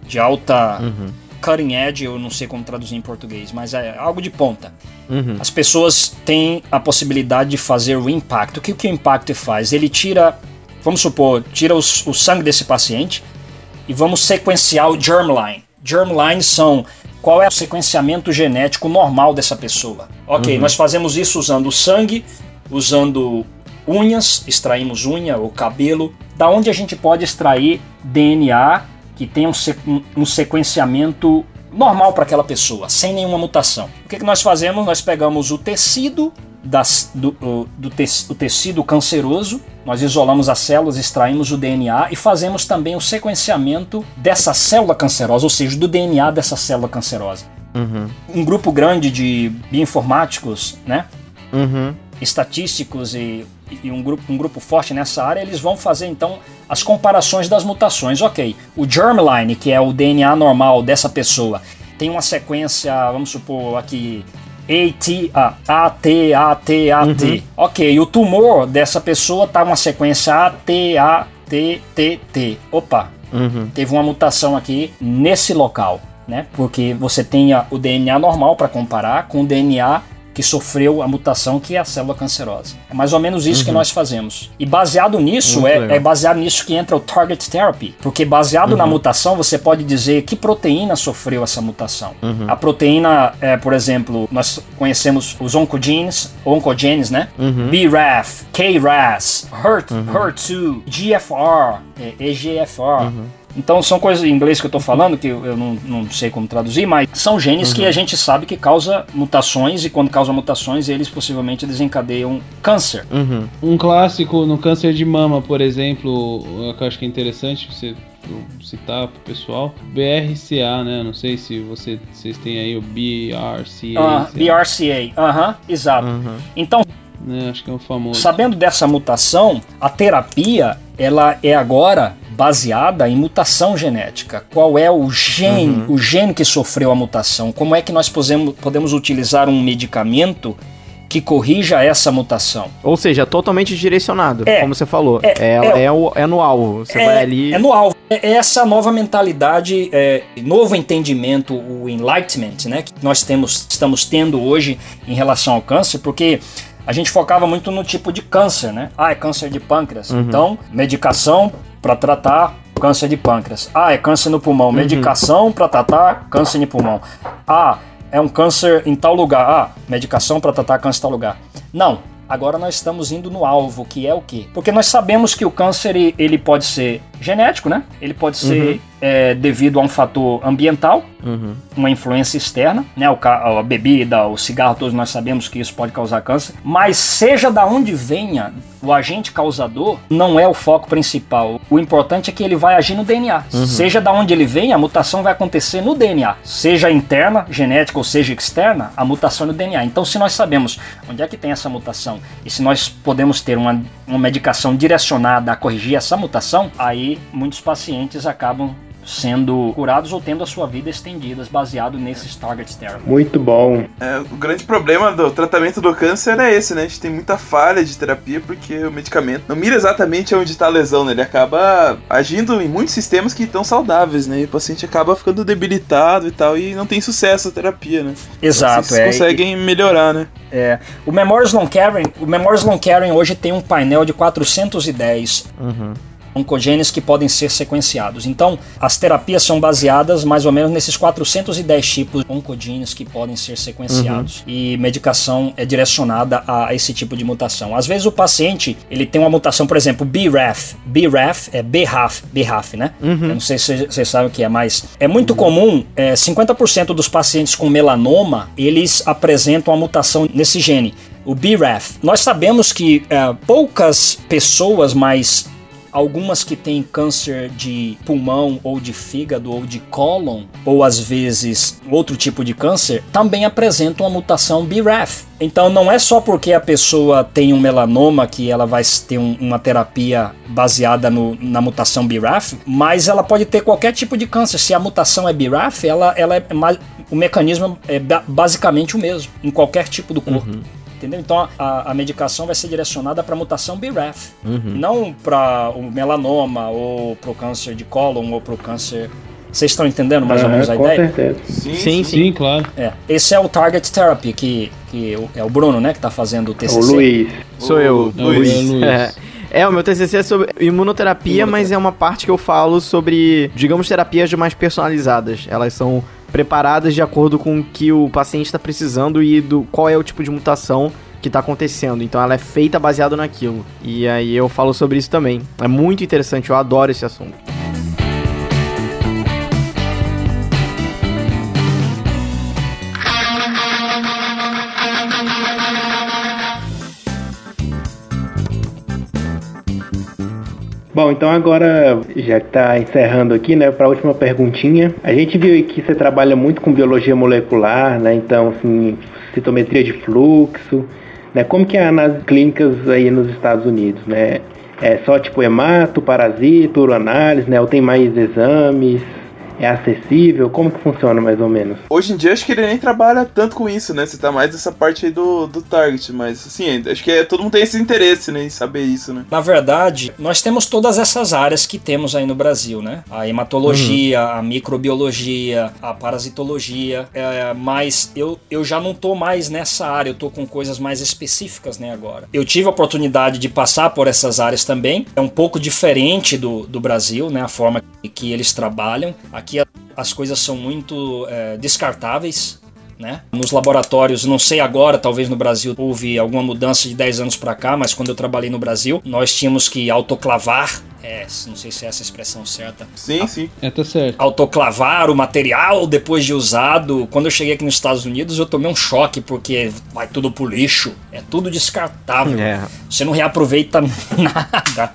de alta. Uhum cutting edge, eu não sei como traduzir em português, mas é algo de ponta. Uhum. As pessoas têm a possibilidade de fazer o impacto. O que, que o impacto faz? Ele tira, vamos supor, tira os, o sangue desse paciente e vamos sequenciar o germline. Germline são qual é o sequenciamento genético normal dessa pessoa. Ok, uhum. nós fazemos isso usando o sangue, usando unhas, extraímos unha ou cabelo, da onde a gente pode extrair DNA que tem um, um sequenciamento normal para aquela pessoa, sem nenhuma mutação. O que, que nós fazemos? Nós pegamos o tecido das, do, do te, o tecido canceroso, nós isolamos as células, extraímos o DNA e fazemos também o sequenciamento dessa célula cancerosa, ou seja, do DNA dessa célula cancerosa. Uhum. Um grupo grande de bioinformáticos, né? Uhum. Estatísticos e e um grupo, um grupo forte nessa área, eles vão fazer então as comparações das mutações. Ok, o germline, que é o DNA normal dessa pessoa, tem uma sequência, vamos supor aqui, AT, A, T, A, T, A, T. Uhum. Ok, o tumor dessa pessoa tá uma sequência A, T, A, T, T, T. Opa, uhum. teve uma mutação aqui nesse local. Né? Porque você tem o DNA normal para comparar com o DNA que sofreu a mutação que é a célula cancerosa. É mais ou menos isso uhum. que nós fazemos. E baseado nisso, é, é, baseado nisso que entra o target therapy. Porque baseado uhum. na mutação, você pode dizer que proteína sofreu essa mutação. Uhum. A proteína, é, por exemplo, nós conhecemos os oncogenes, oncogenes, né? Uhum. BRAF, KRAS, HER, HER2, GFR, é, EGFR. Então são coisas em inglês que eu estou falando, que eu não, não sei como traduzir, mas são genes uhum. que a gente sabe que causa mutações e quando causa mutações eles possivelmente desencadeiam câncer. Uhum. Um clássico no câncer de mama, por exemplo, que eu acho que é interessante você citar pro pessoal, BRCA, né? Não sei se você, vocês têm aí o BRCA. Uh, ah, BRCA, aham, uh -huh, exato. Uhum. Então, é, acho que é o famoso. Sabendo dessa mutação, a terapia ela é agora baseada em mutação genética. Qual é o gene, uhum. o gene que sofreu a mutação? Como é que nós podemos, podemos utilizar um medicamento que corrija essa mutação. Ou seja, totalmente direcionado, é, como você falou. É, é, é, é, o, é no alvo. Você é, vai ali. É no alvo. É essa nova mentalidade, é, novo entendimento, o enlightenment, né, que nós temos, estamos tendo hoje em relação ao câncer, porque a gente focava muito no tipo de câncer, né? Ah, é câncer de pâncreas. Uhum. Então, medicação para tratar câncer de pâncreas. Ah, é câncer no pulmão. Uhum. Medicação para tratar câncer de pulmão. Ah, é um câncer em tal lugar. Ah, medicação para tratar câncer em tal lugar. Não. Agora nós estamos indo no alvo, que é o quê? Porque nós sabemos que o câncer ele pode ser genético, né? Ele pode ser uhum. É, devido a um fator ambiental, uhum. uma influência externa, né? O, a bebida, o cigarro, todos nós sabemos que isso pode causar câncer. Mas seja da onde venha, o agente causador não é o foco principal. O importante é que ele vai agir no DNA. Uhum. Seja da onde ele vem, a mutação vai acontecer no DNA. Seja interna, genética ou seja externa, a mutação é no DNA. Então, se nós sabemos onde é que tem essa mutação e se nós podemos ter uma, uma medicação direcionada a corrigir essa mutação, aí muitos pacientes acabam sendo curados ou tendo a sua vida estendida baseado nesses target therapy. Muito bom. É, o grande problema do tratamento do câncer é esse, né? A gente tem muita falha de terapia porque o medicamento não mira exatamente onde está a lesão, né? Ele acaba agindo em muitos sistemas que estão saudáveis, né? E o paciente acaba ficando debilitado e tal e não tem sucesso a terapia, né? Exato. Então, é, conseguem melhorar, né? É. O Memorial Sloan Kettering, o Memorial Kettering hoje tem um painel de 410 uhum oncogenes que podem ser sequenciados. Então, as terapias são baseadas mais ou menos nesses 410 tipos de oncogenes que podem ser sequenciados. Uhum. E medicação é direcionada a esse tipo de mutação. Às vezes o paciente, ele tem uma mutação, por exemplo, BRAF. BRAF é BRAF, BRAF, né? Uhum. Eu não sei se vocês sabem o que é, mas é muito uhum. comum, é, 50% dos pacientes com melanoma, eles apresentam a mutação nesse gene o BRAF. Nós sabemos que é, poucas pessoas mais algumas que têm câncer de pulmão ou de fígado ou de cólon, ou às vezes outro tipo de câncer, também apresentam a mutação BRAF. Então não é só porque a pessoa tem um melanoma que ela vai ter um, uma terapia baseada no, na mutação BRAF, mas ela pode ter qualquer tipo de câncer. Se a mutação é BRAF, ela, ela é o mecanismo é basicamente o mesmo em qualquer tipo do corpo. Uhum entendeu? Então a, a medicação vai ser direcionada para a mutação BRAF, uhum. não para o melanoma ou para o câncer de cólon ou para o câncer vocês estão entendendo mais ou menos a ideia? Certeza. Sim, sim, sim, claro. É. Esse é o Target Therapy, que, que é o Bruno, né, que está fazendo o TCC. O Luiz. Sou eu, o Luiz. É, Luiz. É. É, o meu TCC é sobre imunoterapia, mas é uma parte que eu falo sobre, digamos, terapias mais personalizadas. Elas são preparadas de acordo com o que o paciente está precisando e do qual é o tipo de mutação que está acontecendo. Então ela é feita baseado naquilo. E aí eu falo sobre isso também. É muito interessante, eu adoro esse assunto. Bom, então agora, já que está encerrando aqui, né, para a última perguntinha. A gente viu que você trabalha muito com biologia molecular, né, então, assim, citometria de fluxo, né? Como que é nas clínicas aí nos Estados Unidos, né? É só tipo hemato, parasita, uroanálise, né? Ou tem mais exames? É acessível? Como que funciona mais ou menos? Hoje em dia acho que ele nem trabalha tanto com isso, né? Você tá mais nessa parte aí do, do target, mas assim, acho que é, todo mundo tem esse interesse, né, em saber isso, né? Na verdade, nós temos todas essas áreas que temos aí no Brasil, né? A hematologia, uhum. a microbiologia, a parasitologia, é, mas eu, eu já não tô mais nessa área, eu tô com coisas mais específicas, né, agora. Eu tive a oportunidade de passar por essas áreas também, é um pouco diferente do, do Brasil, né, a forma que eles trabalham. Aqui as coisas são muito é, descartáveis. Né? Nos laboratórios, não sei agora, talvez no Brasil houve alguma mudança de 10 anos para cá, mas quando eu trabalhei no Brasil, nós tínhamos que autoclavar, é, não sei se é essa a expressão certa. Sim, sim. É, tá certo. Autoclavar o material depois de usado. Quando eu cheguei aqui nos Estados Unidos, eu tomei um choque, porque vai tudo pro lixo, é tudo descartável. É. Você não reaproveita (laughs) nada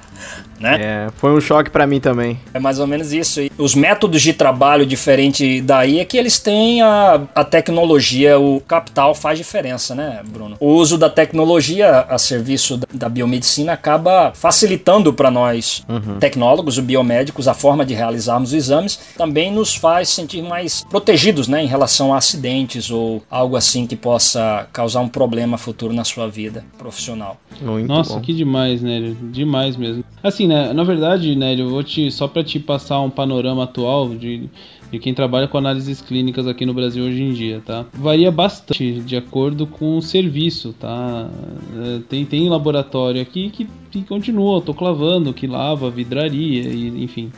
né? É, foi um choque para mim também. É mais ou menos isso. E os métodos de trabalho diferente daí é que eles têm a, a tecnologia, o capital faz diferença, né, Bruno? O uso da tecnologia a serviço da biomedicina acaba facilitando para nós, uhum. tecnólogos, biomédicos, a forma de realizarmos os exames, também nos faz sentir mais protegidos, né, em relação a acidentes ou algo assim que possa causar um problema futuro na sua vida profissional. Muito Nossa, bom. que demais, né? Demais mesmo. Assim, né? Na verdade, né, eu vou te só para te passar um panorama atual de de quem trabalha com análises clínicas aqui no Brasil hoje em dia, tá? Varia bastante de acordo com o serviço, tá? É, tem, tem laboratório aqui que, que continua autoclavando, que lava vidraria, e, enfim,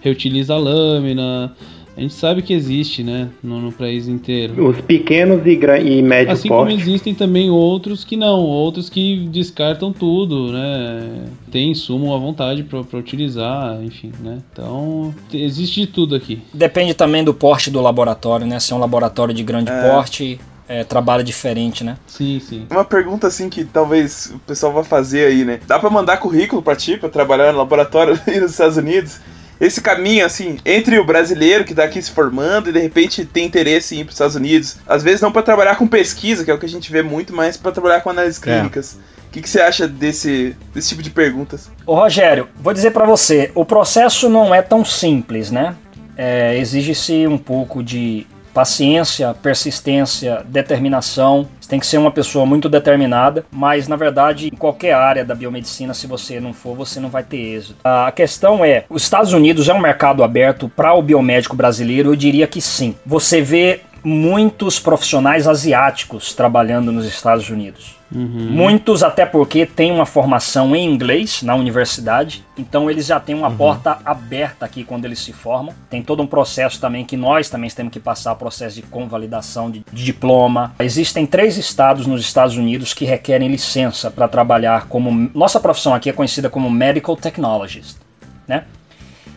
reutiliza a lâmina. A gente sabe que existe, né, no, no país inteiro. Os pequenos e, e médios Assim como existem também outros que não, outros que descartam tudo, né? Tem insumo à vontade para utilizar, enfim, né? Então, existe de tudo aqui. Depende também do porte do laboratório, né? Se é um laboratório de grande é. porte, é, trabalha diferente, né? Sim, sim. Uma pergunta assim que talvez o pessoal vá fazer aí, né? Dá para mandar currículo para ti, para trabalhar no laboratório (laughs) nos Estados Unidos? Esse caminho, assim, entre o brasileiro que tá aqui se formando e de repente tem interesse em ir para os Estados Unidos, às vezes não para trabalhar com pesquisa, que é o que a gente vê muito, mas para trabalhar com análises é. clínicas. É. O que, que você acha desse, desse tipo de perguntas? Ô Rogério, vou dizer para você, o processo não é tão simples, né? É, Exige-se um pouco de paciência, persistência, determinação. Você tem que ser uma pessoa muito determinada, mas na verdade, em qualquer área da biomedicina, se você não for, você não vai ter êxito. A questão é: os Estados Unidos é um mercado aberto para o biomédico brasileiro? Eu diria que sim. Você vê muitos profissionais asiáticos trabalhando nos Estados Unidos. Uhum. Muitos, até porque têm uma formação em inglês na universidade, então eles já têm uma uhum. porta aberta aqui quando eles se formam. Tem todo um processo também que nós também temos que passar processo de convalidação de, de diploma. Existem três estados nos Estados Unidos que requerem licença para trabalhar como. Nossa profissão aqui é conhecida como Medical Technologist. Né?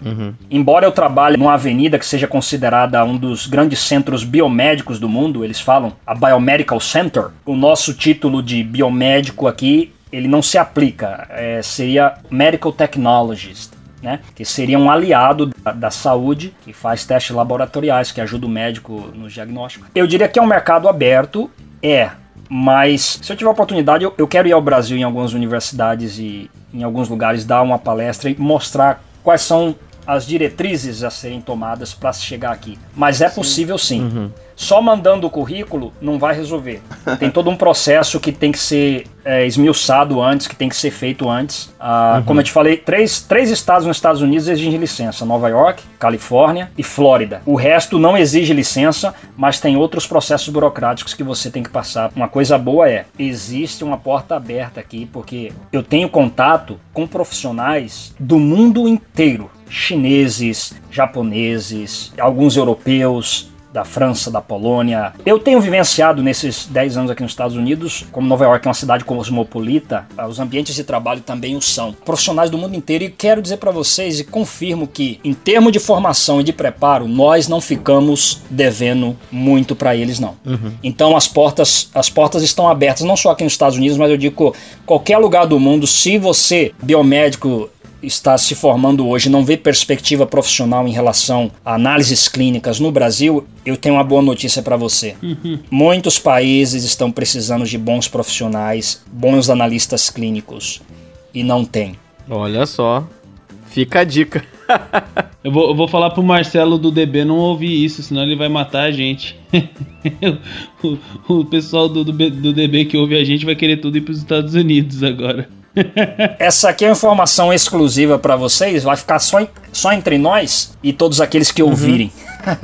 Uhum. Embora eu trabalhe numa avenida que seja considerada um dos grandes centros biomédicos do mundo, eles falam a Biomedical Center, o nosso título de biomédico aqui ele não se aplica, é, seria Medical Technologist. Né, que seria um aliado da, da, saúde, que faz testes laboratoriais, que ajuda o médico no diagnóstico. Eu diria que é um mercado aberto, é, mas se eu tiver oportunidade, eu, eu quero ir ao Brasil em algumas universidades e em alguns lugares dar uma palestra e mostrar quais são as diretrizes a serem tomadas para chegar aqui. Mas é sim. possível sim. Uhum. Só mandando o currículo não vai resolver. Tem todo um processo que tem que ser é, esmiuçado antes, que tem que ser feito antes. Ah, uhum. Como eu te falei, três, três estados nos Estados Unidos exigem licença: Nova York, Califórnia e Flórida. O resto não exige licença, mas tem outros processos burocráticos que você tem que passar. Uma coisa boa é: existe uma porta aberta aqui, porque eu tenho contato com profissionais do mundo inteiro chineses, japoneses, alguns europeus, da França, da Polônia. Eu tenho vivenciado nesses 10 anos aqui nos Estados Unidos, como Nova York é uma cidade cosmopolita, os ambientes de trabalho também o são. Profissionais do mundo inteiro e quero dizer para vocês e confirmo que em termos de formação e de preparo, nós não ficamos devendo muito para eles não. Uhum. Então as portas, as portas estão abertas não só aqui nos Estados Unidos, mas eu digo qualquer lugar do mundo, se você biomédico está se formando hoje não vê perspectiva profissional em relação a análises clínicas no Brasil, eu tenho uma boa notícia para você. Uhum. Muitos países estão precisando de bons profissionais, bons analistas clínicos e não tem. Olha só, fica a dica. (laughs) eu, vou, eu vou falar pro Marcelo do DB não ouvir isso, senão ele vai matar a gente. (laughs) o, o, pessoal do, do, do DB que ouve a gente vai querer tudo ir pros Estados Unidos agora. Essa aqui é uma informação exclusiva para vocês, vai ficar só, só entre nós e todos aqueles que ouvirem. Uhum. (laughs)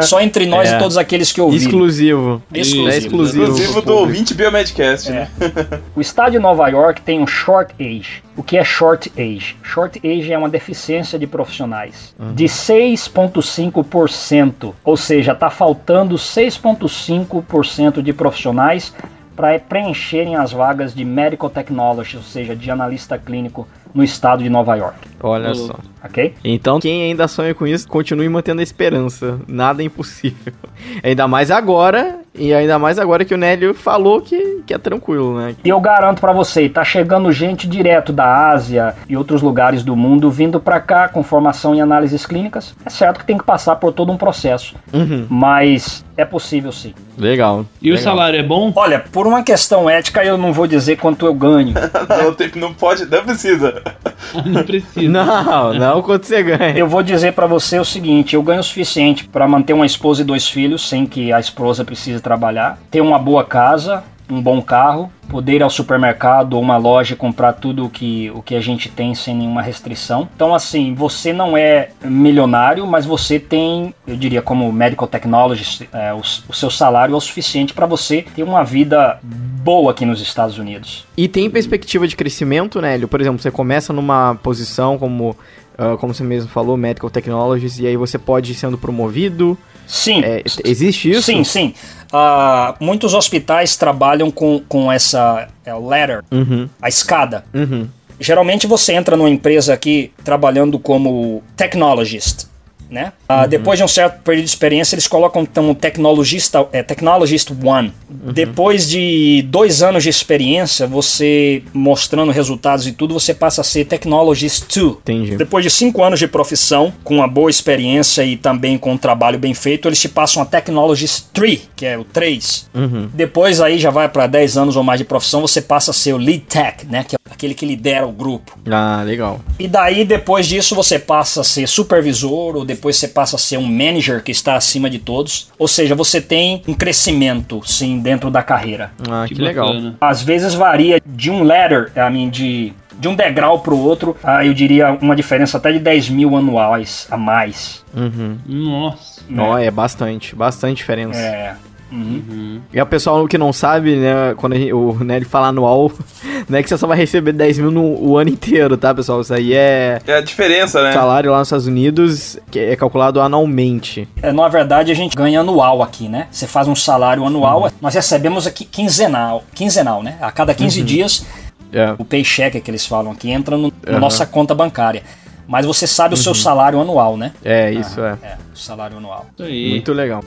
Só entre nós é. e todos aqueles que ouviram. Exclusivo. Exclusivo. É exclusivo. Exclusivo do ouvinte Biomedcast, né? é. né? O estado de Nova York tem um short age. O que é short age? Short age é uma deficiência de profissionais uhum. de 6,5%. Ou seja, está faltando 6,5% de profissionais para preencherem as vagas de Medical Technology, ou seja, de analista clínico no estado de Nova York. Olha só. Ok? Então, quem ainda sonha com isso, continue mantendo a esperança. Nada é impossível. (laughs) Ainda mais agora, e ainda mais agora que o Nélio falou que, que é tranquilo, né? E eu garanto para você, tá chegando gente direto da Ásia e outros lugares do mundo vindo para cá com formação em análises clínicas. É certo que tem que passar por todo um processo, uhum. mas é possível sim. Legal. E legal. o salário é bom? Olha, por uma questão ética, eu não vou dizer quanto eu ganho. (laughs) não, tem, não pode, não precisa. (laughs) não precisa. Não, não quanto você ganha. Eu vou dizer para você o seguinte: eu ganho o suficiente para manter uma esposa e dois filhos sem que a esposa precise trabalhar, ter uma boa casa, um bom carro poder ir ao supermercado ou uma loja e comprar tudo o que, o que a gente tem sem nenhuma restrição. Então, assim, você não é milionário, mas você tem, eu diria, como medical technologist, é, o, o seu salário é o suficiente para você ter uma vida boa aqui nos Estados Unidos. E tem perspectiva de crescimento, né, Hélio? Por exemplo, você começa numa posição como, uh, como você mesmo falou, medical technologist, e aí você pode ir sendo promovido. Sim. É, existe isso? Sim, sim. Uh, muitos hospitais trabalham com, com essa é, ladder, Uhum, a escada. uhum. Geralmente você entra numa empresa aqui trabalhando como technologist, né? Ah, Depois de um certo período de experiência, eles colocam então technologista, é, technologist one. Depois de dois anos de experiência, você mostrando resultados e tudo, você passa a ser technologist two. Entendi. Depois de cinco anos de profissão, com uma boa experiência e também com um trabalho bem feito, eles te passam a Technologist 3, que é o 3. Uhum. Depois aí já vai para 10 anos ou mais de profissão, você passa a ser o Lead Tech, né? Que é aquele que lidera o grupo. Ah, legal. E daí, depois disso, você passa a ser supervisor, ou depois você passa a ser um manager que está acima de todos. Ou seja, você tem um crescimento, sim, dentro da carreira. Ah, que, legal. bacana. Às vezes varia de um ladder, I mean, de, de um degrau para o outro, ah, eu diria uma diferença até de 10 mil anuais a mais. Uhum. Nossa. Ó, é bastante, bastante diferença. É. uhum. E o pessoal que não sabe, né, quando a gente- o Nelly fala anual, (laughs) não é que você só vai receber 10 mil no o ano inteiro, tá, pessoal? Isso aí é É a diferença, né? salário lá nos Estados Unidos, que é calculado anualmente. É, na verdade, a gente ganha anual aqui, né? Você faz um salário anual, nós recebemos aqui quinzenal, quinzenal, né? A cada 15 dias, É. o paycheck que eles falam aqui entra no, na Aham. nossa conta bancária. Mas você sabe o seu salário anual, né? É, isso é. É, o salário anual. Muito legal.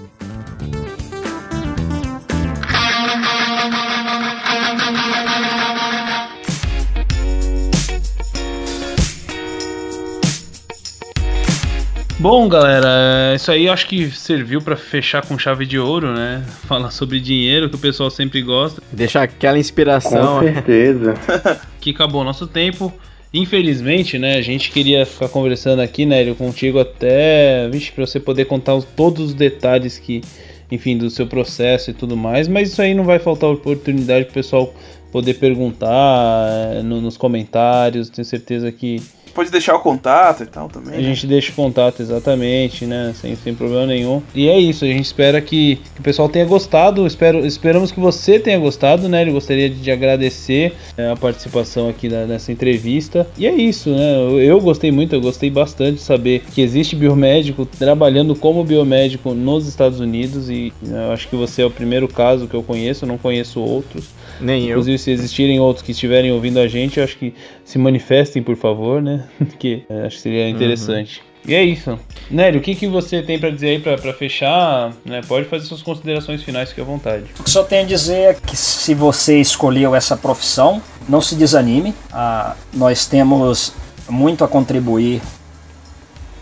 Bom, galera, é, isso aí eu acho que serviu pra fechar com chave de ouro, né? (laughs) Falar sobre dinheiro, que o pessoal sempre gosta. Deixar aquela Com inspiração. certeza. (laughs) Que acabou o nosso tempo. Infelizmente, né, a gente queria ficar conversando aqui, Nélio, contigo até, vixe, pra você poder contar os- todos os detalhes que, enfim, do seu processo e tudo mais, mas isso aí não vai faltar oportunidade pro pessoal poder perguntar é, no- nos comentários, tenho certeza que Pode deixar o contato e tal também. A né? gente deixa o contato exatamente, né? Sem, sem problema nenhum. E é isso, a gente espera que, que o pessoal tenha gostado. Espero, esperamos que você tenha gostado, né? Eu gostaria de, de agradecer é, a participação aqui na- nessa entrevista. E é isso, né? Eu, eu gostei muito, eu gostei bastante de saber que existe biomédico trabalhando como biomédico nos Estados Unidos. E né, eu acho que você é o primeiro caso que eu conheço, eu não conheço outros. Nem eu. Inclusive, se existirem outros que estiverem ouvindo a gente, eu acho que se manifestem, por favor, né? (laughs) que é, acho que seria interessante. E é isso. Nélio, o que, que você tem pra dizer aí pra fechar? Né? Pode fazer suas considerações finais, fique à vontade. O que só tenho a dizer é que se você escolheu essa profissão, não se desanime. Ah, nós temos muito a contribuir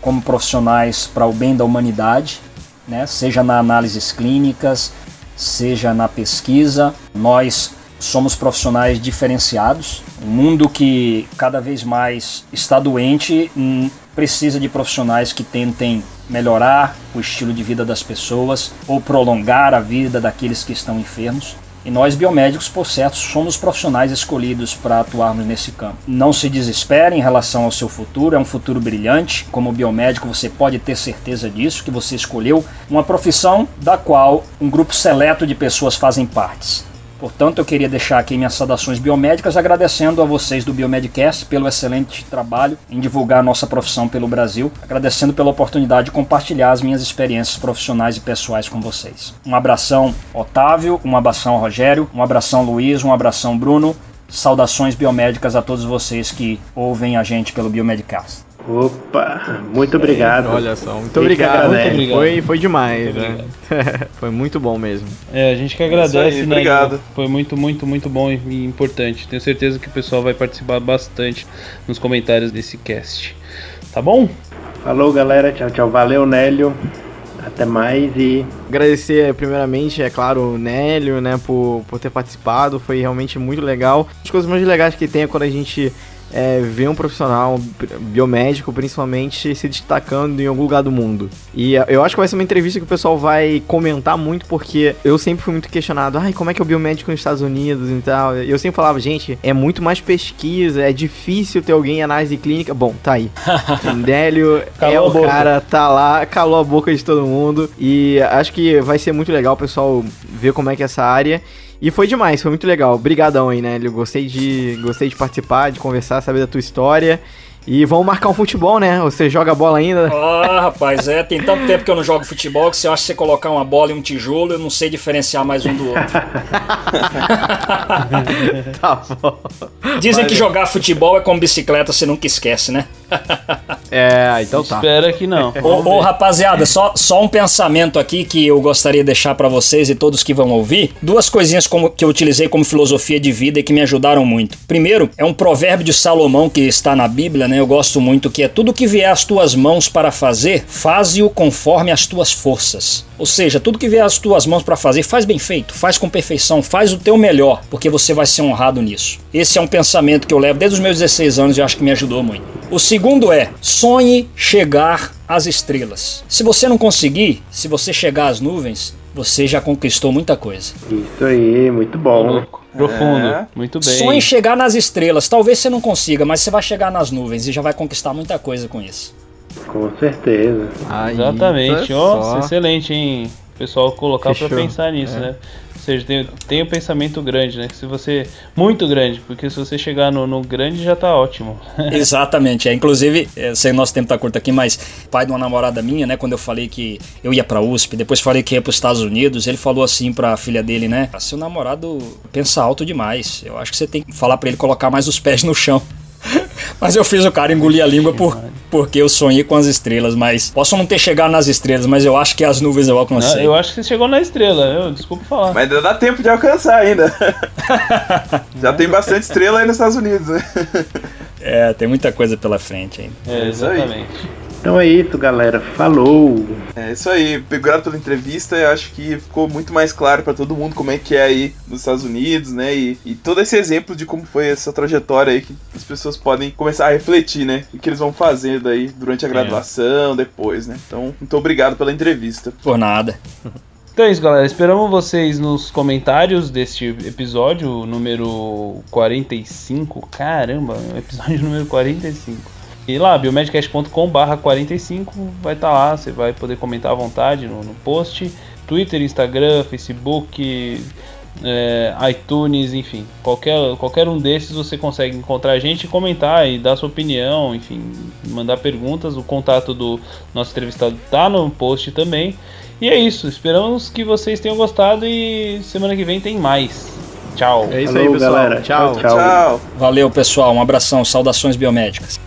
como profissionais para o bem da humanidade, né? seja na análises clínicas, seja na pesquisa. Nós somos profissionais diferenciados. Um mundo que cada vez mais está doente hum, precisa de profissionais que tentem melhorar o estilo de vida das pessoas ou prolongar a vida daqueles que estão enfermos. E nós, biomédicos, por certo, somos profissionais escolhidos para atuarmos nesse campo. Não se desespere em relação ao seu futuro, é um futuro brilhante. Como biomédico, você pode ter certeza disso, que você escolheu uma profissão da qual um grupo seleto de pessoas fazem parte. Portanto, eu queria deixar aqui minhas saudações biomédicas, agradecendo a vocês do Biomedcast pelo excelente trabalho em divulgar a nossa profissão pelo Brasil, agradecendo pela oportunidade de compartilhar as minhas experiências profissionais e pessoais com vocês. Um abração, Otávio, um abração, Rogério, um abração, Luiz, um abração, Bruno. Saudações biomédicas a todos vocês que ouvem a gente pelo Biomedcast. Opa, muito obrigado. Olha só, muito obrigado. Muito Foi, foi demais, Muito né? (laughs) foi muito bom mesmo. É, a gente que agradece, aí, né? obrigado. Foi muito, muito, muito bom e e importante. Tenho certeza que o pessoal vai participar bastante nos comentários desse cast. Tá bom? Falou, galera. Tchau, tchau. Valeu, Nélio. Até mais e Agradecer primeiramente, é claro, o Nélio, né, por, por ter participado, foi realmente muito legal. As coisas mais legais que tem é quando a gente é, ver um profissional biomédico, principalmente, se destacando em algum lugar do mundo. E eu acho que vai ser uma entrevista que o pessoal vai comentar muito, porque eu sempre fui muito questionado, ai, como é que é o biomédico nos Estados Unidos e tal. Eu sempre falava, gente, é muito mais pesquisa, é difícil ter alguém em análise clínica. Bom, tá aí. (laughs) Nélio é o cara, tá lá, calou a boca de todo mundo. E acho que vai ser muito legal o pessoal ver como é que é essa área. E foi demais, foi muito legal. Obrigadão aí, né? Eu gostei de, gostei de participar, de conversar, saber da tua história. E vamos marcar um futebol, né? Você joga bola ainda? Ah, rapaz, é. Tem tanto tempo que eu não jogo futebol que se eu acho que você colocar uma bola e um tijolo, eu não sei diferenciar mais um do outro. (laughs) tá bom. Dizem que jogar futebol é como bicicleta, você nunca esquece, né? é, então tá. Espera que não. Ô, ô, rapaziada, só, só um pensamento aqui que eu gostaria de deixar para vocês e todos que vão ouvir. Duas coisinhas como, que eu utilizei como filosofia de vida e que me ajudaram muito. Primeiro, é um provérbio de Salomão que está na Bíblia, né? Eu gosto muito, que é tudo que vier às tuas mãos para fazer, faze-o conforme as tuas forças. Ou seja, tudo que vier às tuas mãos para fazer, faz bem feito, faz com perfeição, faz o teu melhor, porque você vai ser honrado nisso. Esse é um pensamento que eu levo desde os meus 16 anos e acho que me ajudou muito. O segundo é: sonhe chegar às estrelas. Se você não conseguir, se você chegar às nuvens, você já conquistou muita coisa. Isso aí, muito bom. Profundo, é. muito bem. Sonhe chegar nas estrelas. Talvez você não consiga, mas você vai chegar nas nuvens e já vai conquistar muita coisa com isso. Com certeza. Aí, Exatamente. Ó, oh, excelente, hein? O pessoal colocar para pensar nisso, é. né? Seja, tem, tem um pensamento grande, né? Se você. Muito grande, porque se você chegar no, no grande já tá ótimo. (laughs) Exatamente. É, inclusive, eu sei nosso tempo tá curto aqui, mas pai de uma namorada minha, né? Quando eu falei que eu ia pra USP, depois falei que ia pros Estados Unidos, ele falou assim pra filha dele, né? Seu namorado pensa alto demais. Eu acho que você tem que falar para ele colocar mais os pés no chão. Mas eu fiz o cara engolir a língua por, porque eu sonhei com as estrelas, mas posso não ter chegado nas estrelas, mas eu acho que as nuvens eu alcancei. Não, eu acho que você chegou na estrela, eu, desculpa falar. Mas ainda dá tempo de alcançar ainda. (laughs) Já tem bastante estrela aí nos Estados Unidos, né? É, tem muita coisa pela frente ainda. É, exatamente. Então é isso, galera. Falou! É isso aí. Obrigado pela entrevista. Eu acho que ficou muito mais claro para todo mundo como é que é aí nos Estados Unidos, né? E, e, todo esse exemplo de como foi essa trajetória aí que as pessoas podem começar a refletir, né? O que eles vão fazer daí durante a é. graduação, é. depois, né? Então, muito obrigado pela entrevista. Por nada. (laughs) Então é isso, galera. Esperamos vocês nos comentários deste episódio, número 45. Caramba, episódio (laughs) número 45. E lá, biomedcast.com/barra 45 vai estar tá lá, você vai poder comentar à vontade no, no post. Twitter, Instagram, Facebook, é, iTunes, enfim, qualquer, qualquer um desses você consegue encontrar a gente, comentar e dar sua opinião, enfim, mandar perguntas. O contato do nosso entrevistado tá no post também. E é isso, esperamos que vocês tenham gostado e semana que vem tem mais. Tchau. É isso Falou, aí, pessoal. Galera. Tchau. tchau. Tchau. Valeu, pessoal. Um abração. Saudações biomédicas.